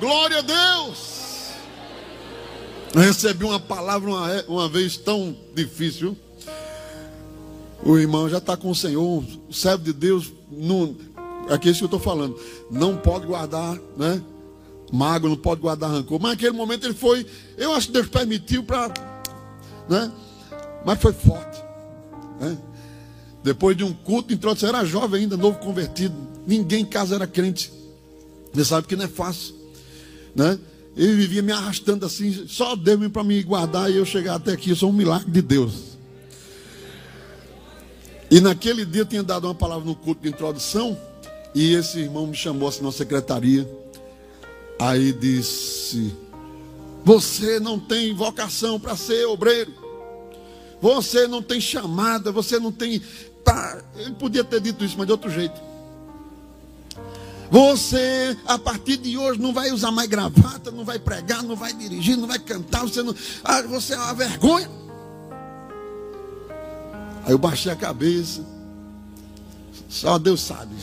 Glória a Deus! Eu recebi uma palavra uma, uma vez tão difícil. O irmão já está com o Senhor, o servo de Deus, não, aqui é isso que eu estou falando, não pode guardar, né? Mago, não pode guardar rancor. Mas naquele momento ele foi, eu acho que Deus permitiu para, né? Mas foi forte, né? Depois de um culto, entrou, você era jovem ainda, novo convertido, ninguém em casa era crente. Você sabe que não é fácil, né? Ele vivia me arrastando assim, só Deus para me guardar e eu chegar até aqui. Eu sou um milagre de Deus. E naquele dia eu tinha dado uma palavra no culto de introdução. E esse irmão me chamou assim na secretaria. Aí disse: Você não tem vocação para ser obreiro. Você não tem chamada. Você não tem. Tá. Ele podia ter dito isso, mas de outro jeito. Você, a partir de hoje, não vai usar mais gravata, não vai pregar, não vai dirigir, não vai cantar. Você, não, ah, você é uma vergonha. Aí eu baixei a cabeça. Só Deus sabe.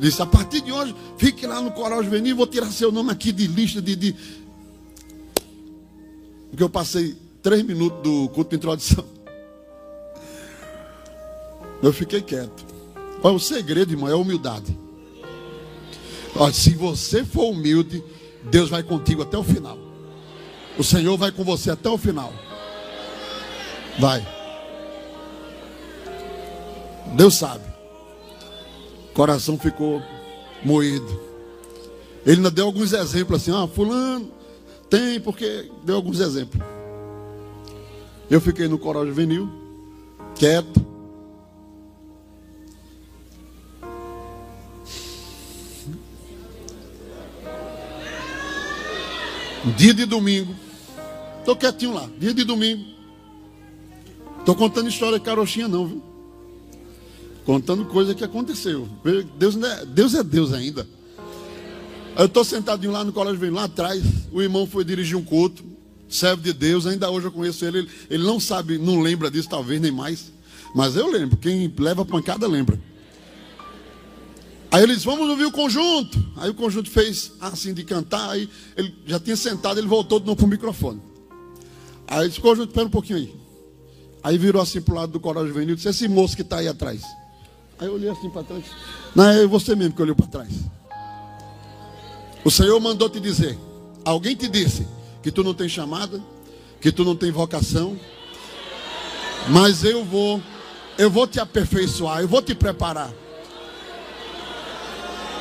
Disse: a partir de hoje, fique lá no coral juvenil. Vou tirar seu nome aqui de lista de. de... Porque eu passei três minutos do culto de introdução. Eu fiquei quieto. Olha, o segredo, irmão, é a humildade. Olha, se você for humilde, Deus vai contigo até o final. O Senhor vai com você até o final. Vai. Deus sabe. Coração ficou moído. Ele ainda deu alguns exemplos assim, ah, fulano, tem, porque deu alguns exemplos. Eu fiquei no coral juvenil, quieto. Dia de domingo. Estou quietinho lá. Dia de domingo. Estou contando história de carochinha não, viu? Contando coisa que aconteceu. Deus, é, Deus é Deus ainda. Eu estou sentadinho lá no colégio, vem lá atrás. O irmão foi dirigir um culto. Servo de Deus, ainda hoje eu conheço ele. Ele não sabe, não lembra disso, talvez nem mais. Mas eu lembro. Quem leva pancada lembra. Aí ele disse, vamos ouvir o conjunto. Aí o conjunto fez assim de cantar. Aí ele já tinha sentado, ele voltou de novo para o microfone. Aí disse, conjunto, espera um pouquinho aí. Aí virou assim para o lado do coral juvenil e disse, esse moço que está aí atrás. Aí eu olhei assim para trás. Não, é você mesmo que olhou para trás. O Senhor mandou te dizer. Alguém te disse que tu não tem chamada, que tu não tem vocação. Mas eu vou, eu vou te aperfeiçoar, eu vou te preparar.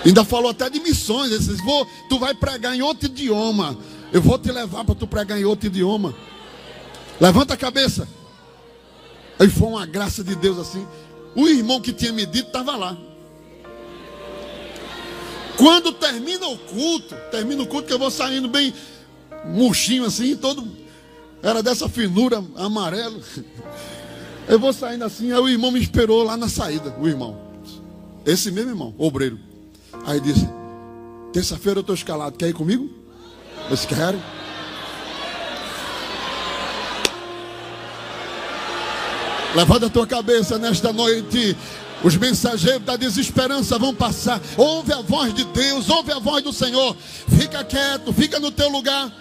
Ainda falou até de missões. Ele vou, tu vai pregar em outro idioma. Eu vou te levar para tu pregar em outro idioma. Levanta a cabeça. Aí foi uma graça de Deus assim. O irmão que tinha me dito estava lá. Quando termina o culto, termina o culto que eu vou saindo bem murchinho assim, todo era dessa finura amarelo. Eu vou saindo assim, aí o irmão me esperou lá na saída, o irmão. Esse mesmo irmão, obreiro. Aí disse: Terça-feira eu estou escalado, quer ir comigo? Vocês querem? Levanta a tua cabeça nesta noite. Os mensageiros da desesperança vão passar. Ouve a voz de Deus, ouve a voz do Senhor. Fica quieto, fica no teu lugar.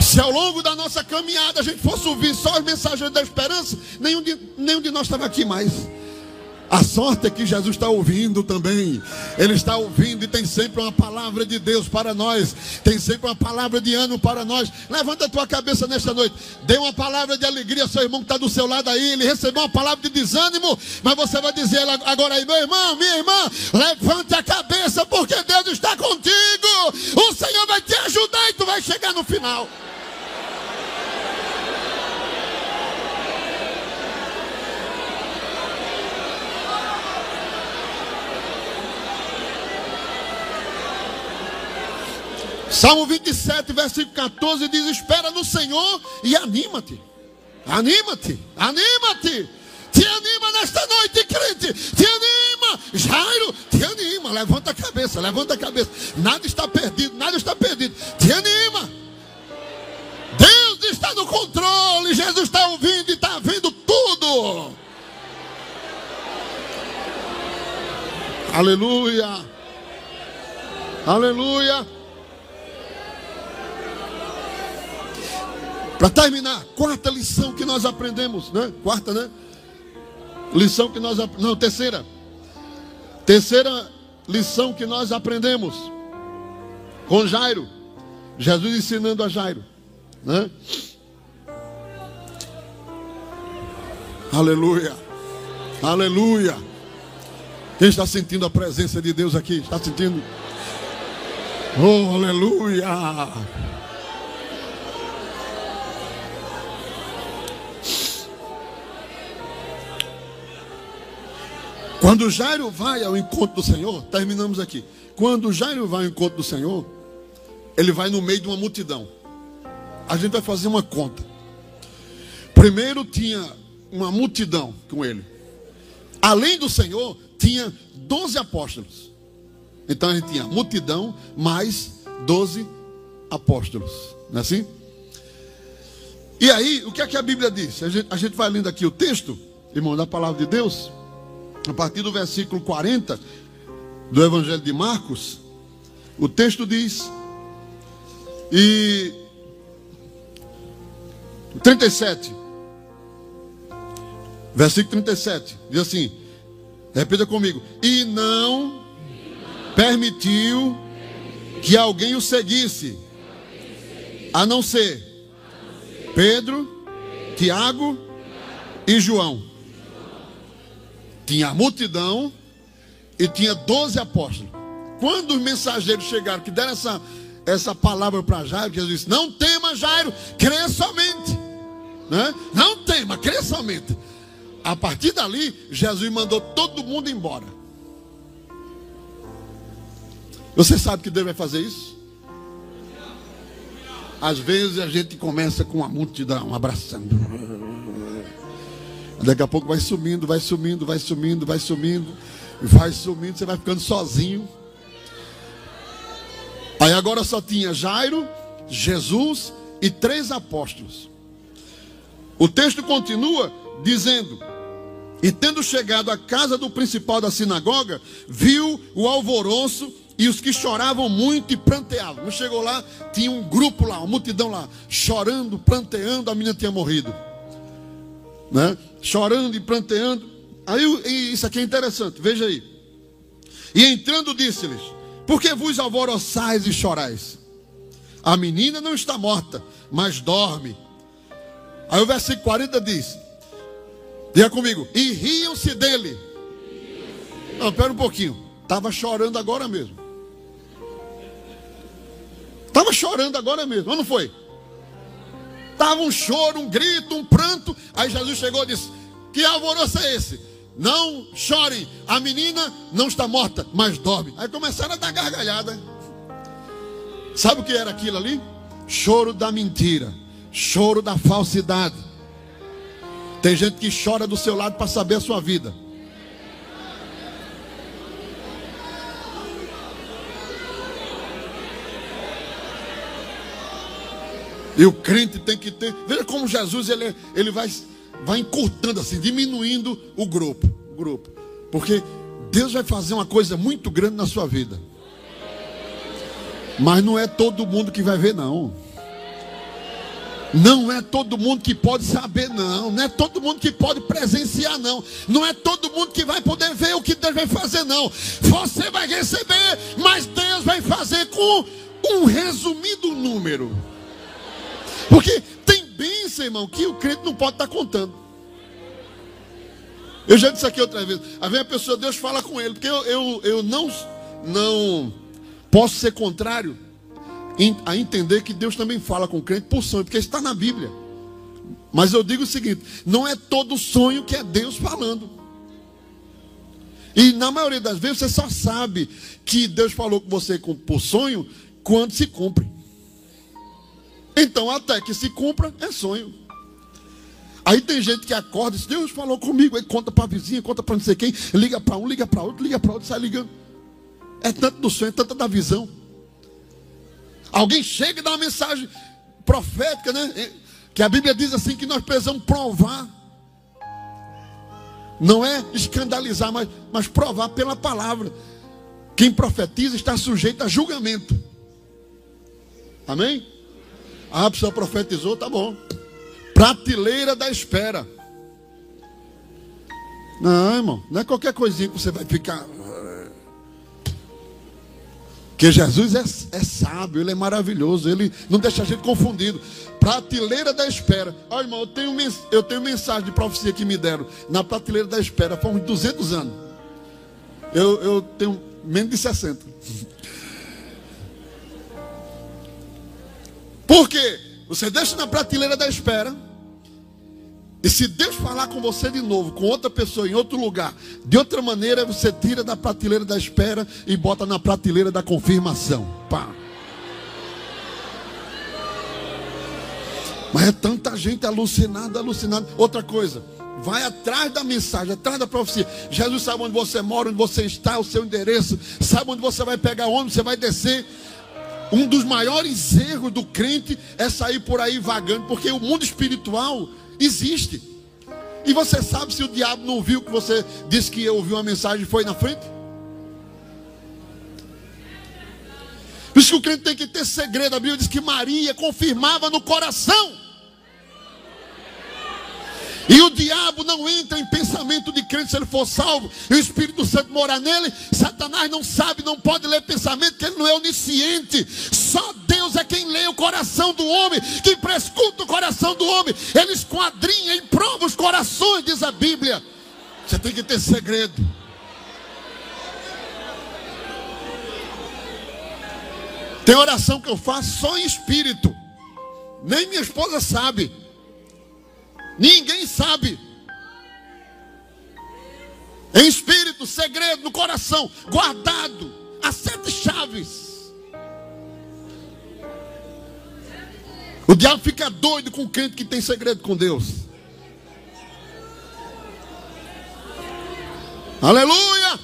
Se ao longo da nossa caminhada a gente fosse ouvir só os mensageiros da esperança, nenhum de, nenhum de nós estava aqui mais. A sorte é que Jesus está ouvindo também. Ele está ouvindo e tem sempre uma palavra de Deus para nós. Tem sempre uma palavra de ânimo para nós. Levanta a tua cabeça nesta noite. Dê uma palavra de alegria ao seu irmão que está do seu lado aí. Ele recebeu uma palavra de desânimo. Mas você vai dizer agora aí, meu irmão, minha irmã, levante a cabeça, porque Deus está contigo. O Senhor vai te ajudar e tu vai chegar no final. Salmo 27, versículo 14 diz: Espera no Senhor e anima-te. Anima-te, anima-te. Te anima nesta noite, crente. Te anima. Jairo, te anima. Levanta a cabeça, levanta a cabeça. Nada está perdido, nada está perdido. Te anima. Deus está no controle. Jesus está ouvindo e está vendo tudo. Aleluia. Aleluia. Para terminar, quarta lição que nós aprendemos, né? Quarta, né? Lição que nós não, terceira. Terceira lição que nós aprendemos com Jairo. Jesus ensinando a Jairo, né? Aleluia. Aleluia. Quem está sentindo a presença de Deus aqui? Está sentindo? Oh, aleluia. Quando Jairo vai ao encontro do Senhor, terminamos aqui. Quando Jairo vai ao encontro do Senhor, ele vai no meio de uma multidão. A gente vai fazer uma conta. Primeiro tinha uma multidão com ele. Além do Senhor, tinha 12 apóstolos. Então a gente tinha multidão mais 12 apóstolos. Não é assim? E aí, o que é que a Bíblia diz? A gente, a gente vai lendo aqui o texto, irmão, da palavra de Deus a partir do versículo 40 do Evangelho de Marcos, o texto diz, e 37, versículo 37, diz assim: repita comigo, e não permitiu que alguém o seguisse, a não ser Pedro, Tiago e João tinha a multidão e tinha 12 apóstolos. Quando os mensageiros chegaram, que deram essa, essa palavra para Jairo, Jesus disse: Não tema, Jairo, crê somente. Né? Não tema, crê somente. A partir dali, Jesus mandou todo mundo embora. Você sabe que Deus vai fazer isso? Às vezes a gente começa com uma multidão abraçando. Daqui a pouco vai sumindo, vai sumindo, vai sumindo, vai sumindo, vai sumindo, você vai ficando sozinho. Aí agora só tinha Jairo, Jesus e três apóstolos. O texto continua dizendo: E tendo chegado à casa do principal da sinagoga, viu o alvoroço e os que choravam muito e pranteavam. Não chegou lá, tinha um grupo lá, uma multidão lá, chorando, pranteando, a menina tinha morrido. Né? Chorando e pranteando. Aí isso aqui é interessante, veja aí. E entrando disse-lhes: Por que vos alvoroçais e chorais? A menina não está morta, mas dorme. Aí o versículo 40 diz: Diga comigo, e riam-se dele. Não, espera um pouquinho. Estava chorando agora mesmo. Estava chorando agora mesmo, não foi? Estava um choro, um grito, um pranto. Aí Jesus chegou e disse: Que alvoroço é esse? Não chorem, a menina não está morta, mas dorme. Aí começaram a dar gargalhada. Sabe o que era aquilo ali? Choro da mentira, choro da falsidade. Tem gente que chora do seu lado para saber a sua vida. E o crente tem que ter. Veja como Jesus ele, ele vai, vai encurtando assim, diminuindo o grupo, o grupo. Porque Deus vai fazer uma coisa muito grande na sua vida. Mas não é todo mundo que vai ver, não. Não é todo mundo que pode saber, não. Não é todo mundo que pode presenciar, não. Não é todo mundo que vai poder ver o que Deus vai fazer, não. Você vai receber, mas Deus vai fazer com um resumido número. Porque tem bênção, irmão, que o crente não pode estar contando. Eu já disse aqui outra vez. Aí vem a pessoa, Deus fala com ele, porque eu, eu, eu não, não Posso ser contrário a entender que Deus também fala com o crente por sonho, porque está na Bíblia. Mas eu digo o seguinte: não é todo sonho que é Deus falando. E na maioria das vezes você só sabe que Deus falou com você por sonho quando se cumpre. Então, até que se cumpra, é sonho. Aí tem gente que acorda e diz: Deus falou comigo. Aí conta para a vizinha, conta para não sei quem, liga para um, liga para outro, liga para outro, sai ligando. É tanto do sonho, é tanto da visão. Alguém chega e dá uma mensagem profética, né? É, que a Bíblia diz assim que nós precisamos provar. Não é escandalizar, mas, mas provar pela palavra. Quem profetiza está sujeito a julgamento. Amém? Ah, a profetizou, tá bom. Prateleira da espera. Não, irmão, não é qualquer coisinha que você vai ficar. Que Jesus é, é, sábio, ele é maravilhoso, ele não deixa a gente confundido. Prateleira da espera. Olha, irmão, eu tenho, eu tenho mensagem de profecia que me deram na prateleira da espera, foi uns 200 anos. Eu, eu tenho menos de 60. Por quê? Você deixa na prateleira da espera. E se Deus falar com você de novo, com outra pessoa, em outro lugar, de outra maneira, você tira da prateleira da espera e bota na prateleira da confirmação. Pá. Mas é tanta gente alucinada, alucinada. Outra coisa, vai atrás da mensagem, atrás da profecia. Jesus sabe onde você mora, onde você está, o seu endereço, sabe onde você vai pegar onde você vai descer. Um dos maiores erros do crente é sair por aí vagando, porque o mundo espiritual Existe. E você sabe se o diabo não viu que você disse que ouviu uma mensagem e foi na frente? Por isso que o crente tem que ter segredo. A Bíblia diz que Maria confirmava no coração. E o diabo não entra em pensamento de crente se ele for salvo. E o Espírito Santo mora nele. Satanás não sabe, não pode ler pensamento, porque ele não é onisciente. Só Deus é quem lê o coração do homem, quem prescuta o coração do homem. Ele esquadrinha e prova os corações, diz a Bíblia. Você tem que ter segredo. Tem oração que eu faço só em espírito. Nem minha esposa sabe. Ninguém sabe. Em espírito, segredo, no coração, guardado, a sete chaves. O diabo fica doido com crente que tem segredo com Deus. Aleluia!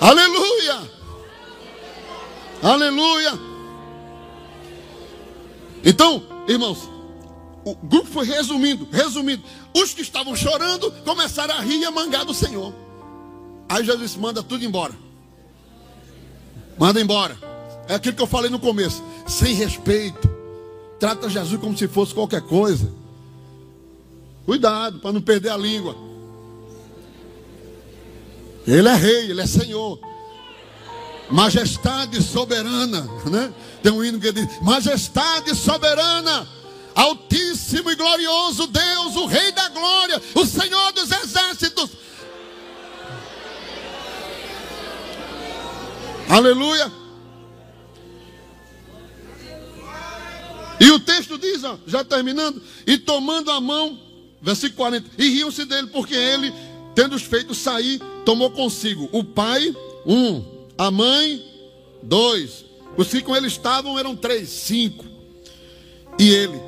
Aleluia! Aleluia! Então, irmãos, o grupo foi resumindo, resumindo. Os que estavam chorando começaram a rir e a mangar do Senhor. Aí Jesus manda tudo embora. Manda embora. É aquilo que eu falei no começo. Sem respeito. Trata Jesus como se fosse qualquer coisa. Cuidado para não perder a língua. Ele é rei, ele é senhor. Majestade soberana, né? Tem um hino que diz: Majestade soberana, Altíssimo e glorioso Deus, o Rei da glória, o Senhor dos exércitos. Aleluia. E o texto diz, ó, já terminando, e tomando a mão, versículo 40, e riam-se dele, porque ele, tendo os feito sair, tomou consigo o pai, um, a mãe, dois, os que com ele estavam eram três, cinco, e ele,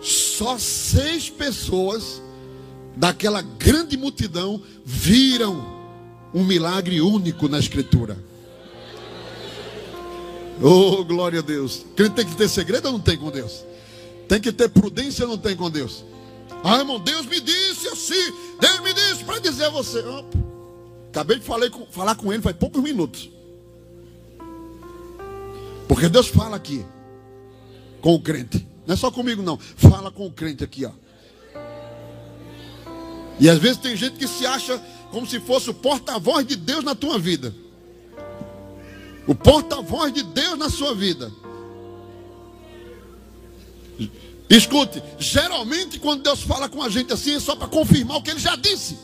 só seis pessoas daquela grande multidão viram um milagre único na Escritura. Oh, glória a Deus. Quem tem que ter segredo ou não tem com Deus? Tem que ter prudência ou não tem com Deus? Ah, irmão, Deus me disse assim. Deus me disse para dizer a você. Acabei de falar com, ele faz poucos minutos. Porque Deus fala aqui com o crente. Não é só comigo, não. Fala com o crente aqui, ó. E às vezes tem gente que se acha como se fosse o porta-voz de Deus na tua vida o porta-voz de Deus na sua vida. Escute, geralmente quando Deus fala com a gente assim é só para confirmar o que ele já disse.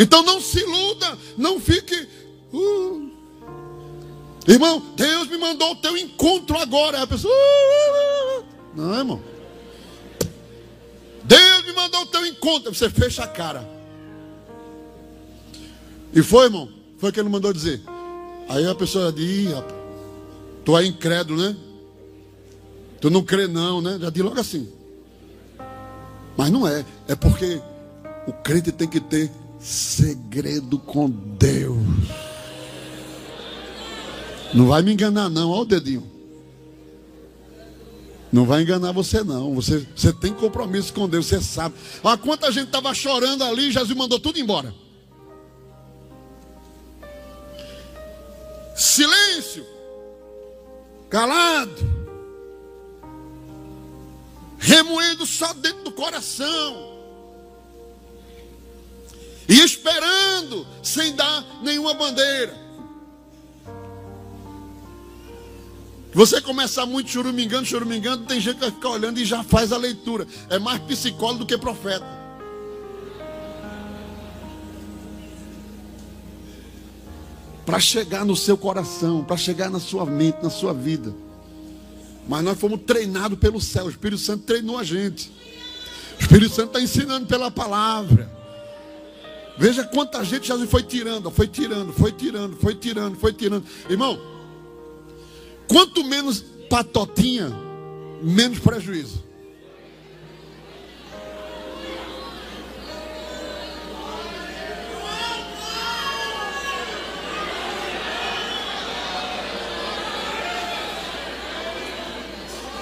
Então não se iluda, não fique. Uh. Irmão, Deus me mandou o teu encontro agora. A pessoa. Uh. Não, irmão. Deus me mandou o teu encontro. Você fecha a cara. E foi, irmão? Foi o que ele mandou dizer. Aí a pessoa diz, tu é incrédulo, né? Tu não crê não, né? Já diz logo assim. Mas não é. É porque o crente tem que ter segredo com Deus. Não vai me enganar não, olha o dedinho. Não vai enganar você não. Você, você tem compromisso com Deus, você sabe. Olha quanta gente estava chorando ali, Jesus mandou tudo embora. silêncio, calado, remoendo só dentro do coração, e esperando sem dar nenhuma bandeira. Você começar muito churumingando, churumingando, tem gente que vai ficar olhando e já faz a leitura. É mais psicólogo do que profeta. para chegar no seu coração, para chegar na sua mente, na sua vida. Mas nós fomos treinados pelo céu, o Espírito Santo treinou a gente. O Espírito Santo está ensinando pela palavra. Veja quanta gente já foi tirando, foi tirando, foi tirando, foi tirando, foi tirando. Irmão, quanto menos patotinha, menos prejuízo.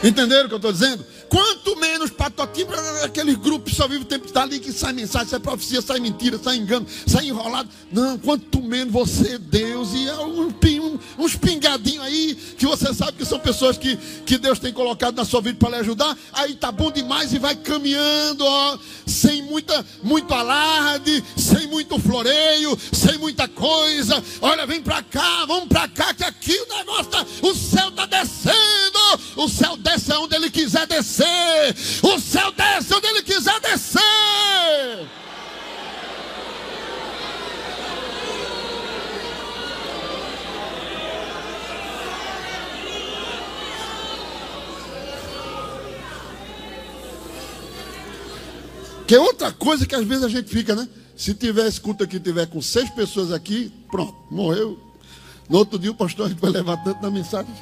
Entenderam o que eu estou dizendo? Quanto menos patotinho aquele grupo só vive o tempo está ali, que sai mensagem, sai profecia, sai mentira, sai engano, sai enrolado. Não, quanto menos você, Deus, e é um, um, uns pingadinhos aí, que você sabe que são pessoas que, que Deus tem colocado na sua vida para lhe ajudar, aí tá bom demais e vai caminhando, ó, sem muita, muito alarde, sem muito floreio, sem muita coisa. Olha, vem para cá, vamos para cá, que aqui o negócio tá, o céu está descendo, o céu desce onde ele quiser descer. O céu desce onde ele quiser descer. Que é outra coisa que às vezes a gente fica, né? Se tiver escuta aqui, tiver com seis pessoas aqui, pronto, morreu. No outro dia o pastor vai levar tanto na mensagem.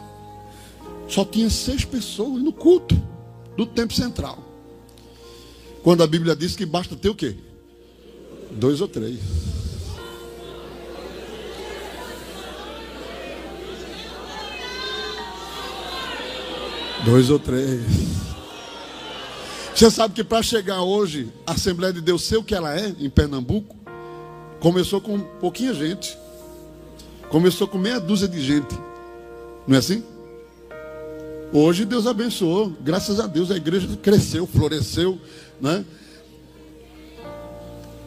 Só tinha seis pessoas no culto do tempo central. Quando a Bíblia diz que basta ter o quê? Dois ou três. Dois ou três. Você sabe que para chegar hoje, a Assembleia de Deus ser o que ela é, em Pernambuco, começou com pouquinha gente. Começou com meia dúzia de gente. Não é assim? Hoje Deus abençoou. Graças a Deus a igreja cresceu, floresceu. Né?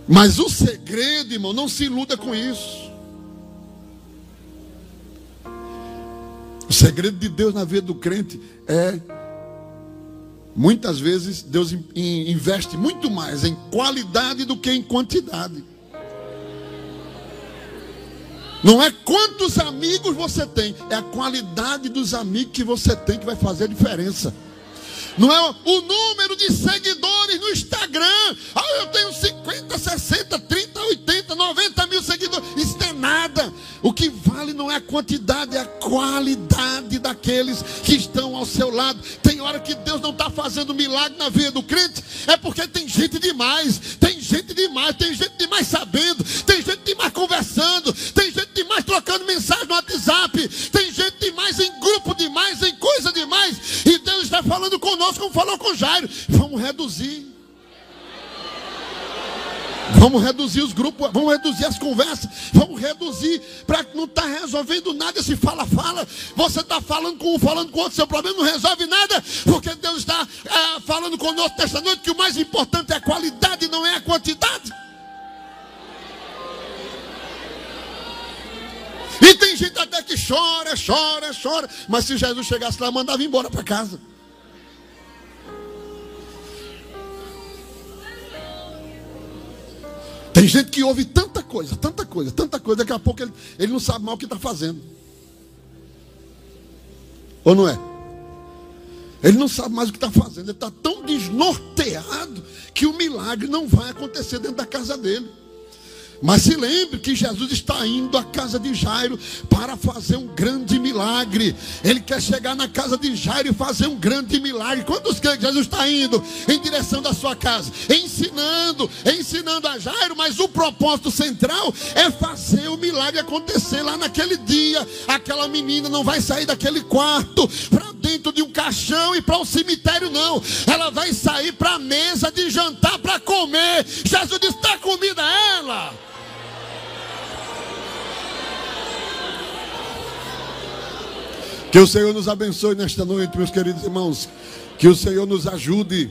Mas o segredo, irmão, não se iluda com isso. O segredo de Deus na vida do crente é muitas vezes Deus investe muito mais em qualidade do que em quantidade. Não é quantos amigos você tem, é a qualidade dos amigos que você tem que vai fazer a diferença. Não é o número de seguidores no Instagram. Ah, eu tenho 50, 60, 30, 80, 90 mil seguidores. Isso não é nada. O que vale não é a quantidade, é a qualidade daqueles que estão ao seu lado. Tem hora que Deus não está fazendo milagre na vida do crente, é porque tem gente demais, tem gente demais, tem gente demais sabendo, tem gente demais conversando, demais trocando mensagem no WhatsApp, tem gente demais em grupo demais, em coisa demais, e Deus está falando conosco como falou com Jairo. Vamos reduzir. Vamos reduzir os grupos, vamos reduzir as conversas, vamos reduzir para que não está resolvendo nada esse fala-fala. Você está falando com um, falando com outro, seu problema não resolve nada, porque Deus está é, falando conosco nesta noite que o mais importante é a qualidade, não é a quantidade. E tem gente até que chora, chora, chora, mas se Jesus chegasse lá, mandava embora para casa. Tem gente que ouve tanta coisa, tanta coisa, tanta coisa, daqui a pouco ele, ele não sabe mal o que está fazendo. Ou não é? Ele não sabe mais o que está fazendo, ele está tão desnorteado que o milagre não vai acontecer dentro da casa dele. Mas se lembre que Jesus está indo à casa de Jairo para fazer um grande milagre. Ele quer chegar na casa de Jairo e fazer um grande milagre. Quantos que Jesus está indo em direção da sua casa? Ensinando, ensinando a Jairo, mas o propósito central é fazer o milagre acontecer lá naquele dia. Aquela menina não vai sair daquele quarto para dentro de um caixão e para o um cemitério, não. Ela vai sair para a mesa de jantar para comer. Jesus disse: está comida ela. Que o Senhor nos abençoe nesta noite, meus queridos irmãos. Que o Senhor nos ajude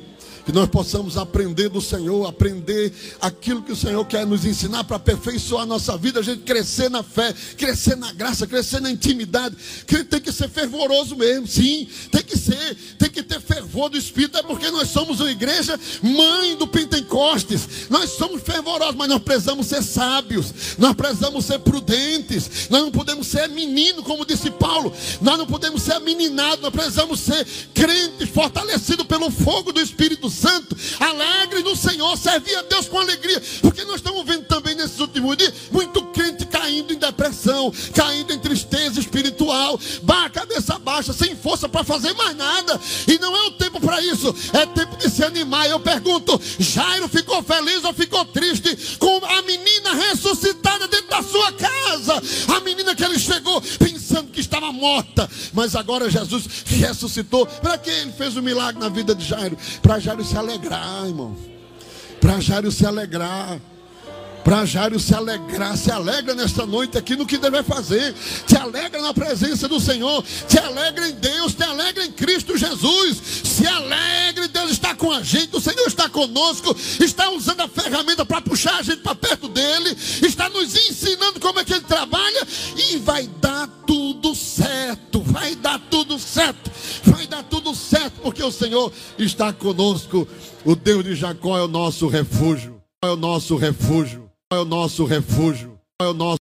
que nós possamos aprender do Senhor, aprender aquilo que o Senhor quer nos ensinar para aperfeiçoar a nossa vida, a gente crescer na fé, crescer na graça, crescer na intimidade. Que tem que ser fervoroso mesmo, sim, tem que ser, tem que ter fervor do Espírito, é porque nós somos uma igreja mãe do Pentecostes, nós somos fervorosos, mas nós precisamos ser sábios, nós precisamos ser prudentes, nós não podemos ser menino, como disse Paulo, nós não podemos ser meninado, nós precisamos ser crentes, fortalecidos pelo fogo do Espírito Santo, alegre no Senhor, servir a Deus com alegria, porque nós estamos vendo também nesses últimos dias muito crente caindo em depressão, caindo em tristeza espiritual, a cabeça baixa, sem força para fazer mais nada, e não é o tempo para isso, é tempo de se animar. Eu pergunto: Jairo ficou feliz ou ficou triste com a menina ressuscitada dentro da sua casa? A menina que ele chegou estava morta, mas agora Jesus ressuscitou. Para que ele fez o um milagre na vida de Jairo? Para Jairo se alegrar, irmão. Para Jairo se alegrar. Para Jairo se alegrar, se alegra nesta noite aqui no que deve fazer. Te alegra na presença do Senhor. Te alegra em Deus, te alegra em Cristo Jesus. Se alegre, Deus está com a gente, o Senhor está conosco, está usando a ferramenta para puxar a gente para perto dele, está nos ensinando como é que ele trabalha e vai dar tudo certo. Vai dar tudo certo. Vai dar tudo certo, porque o Senhor está conosco. O Deus de Jacó é o nosso refúgio. É o nosso refúgio é o nosso refúgio, é o nosso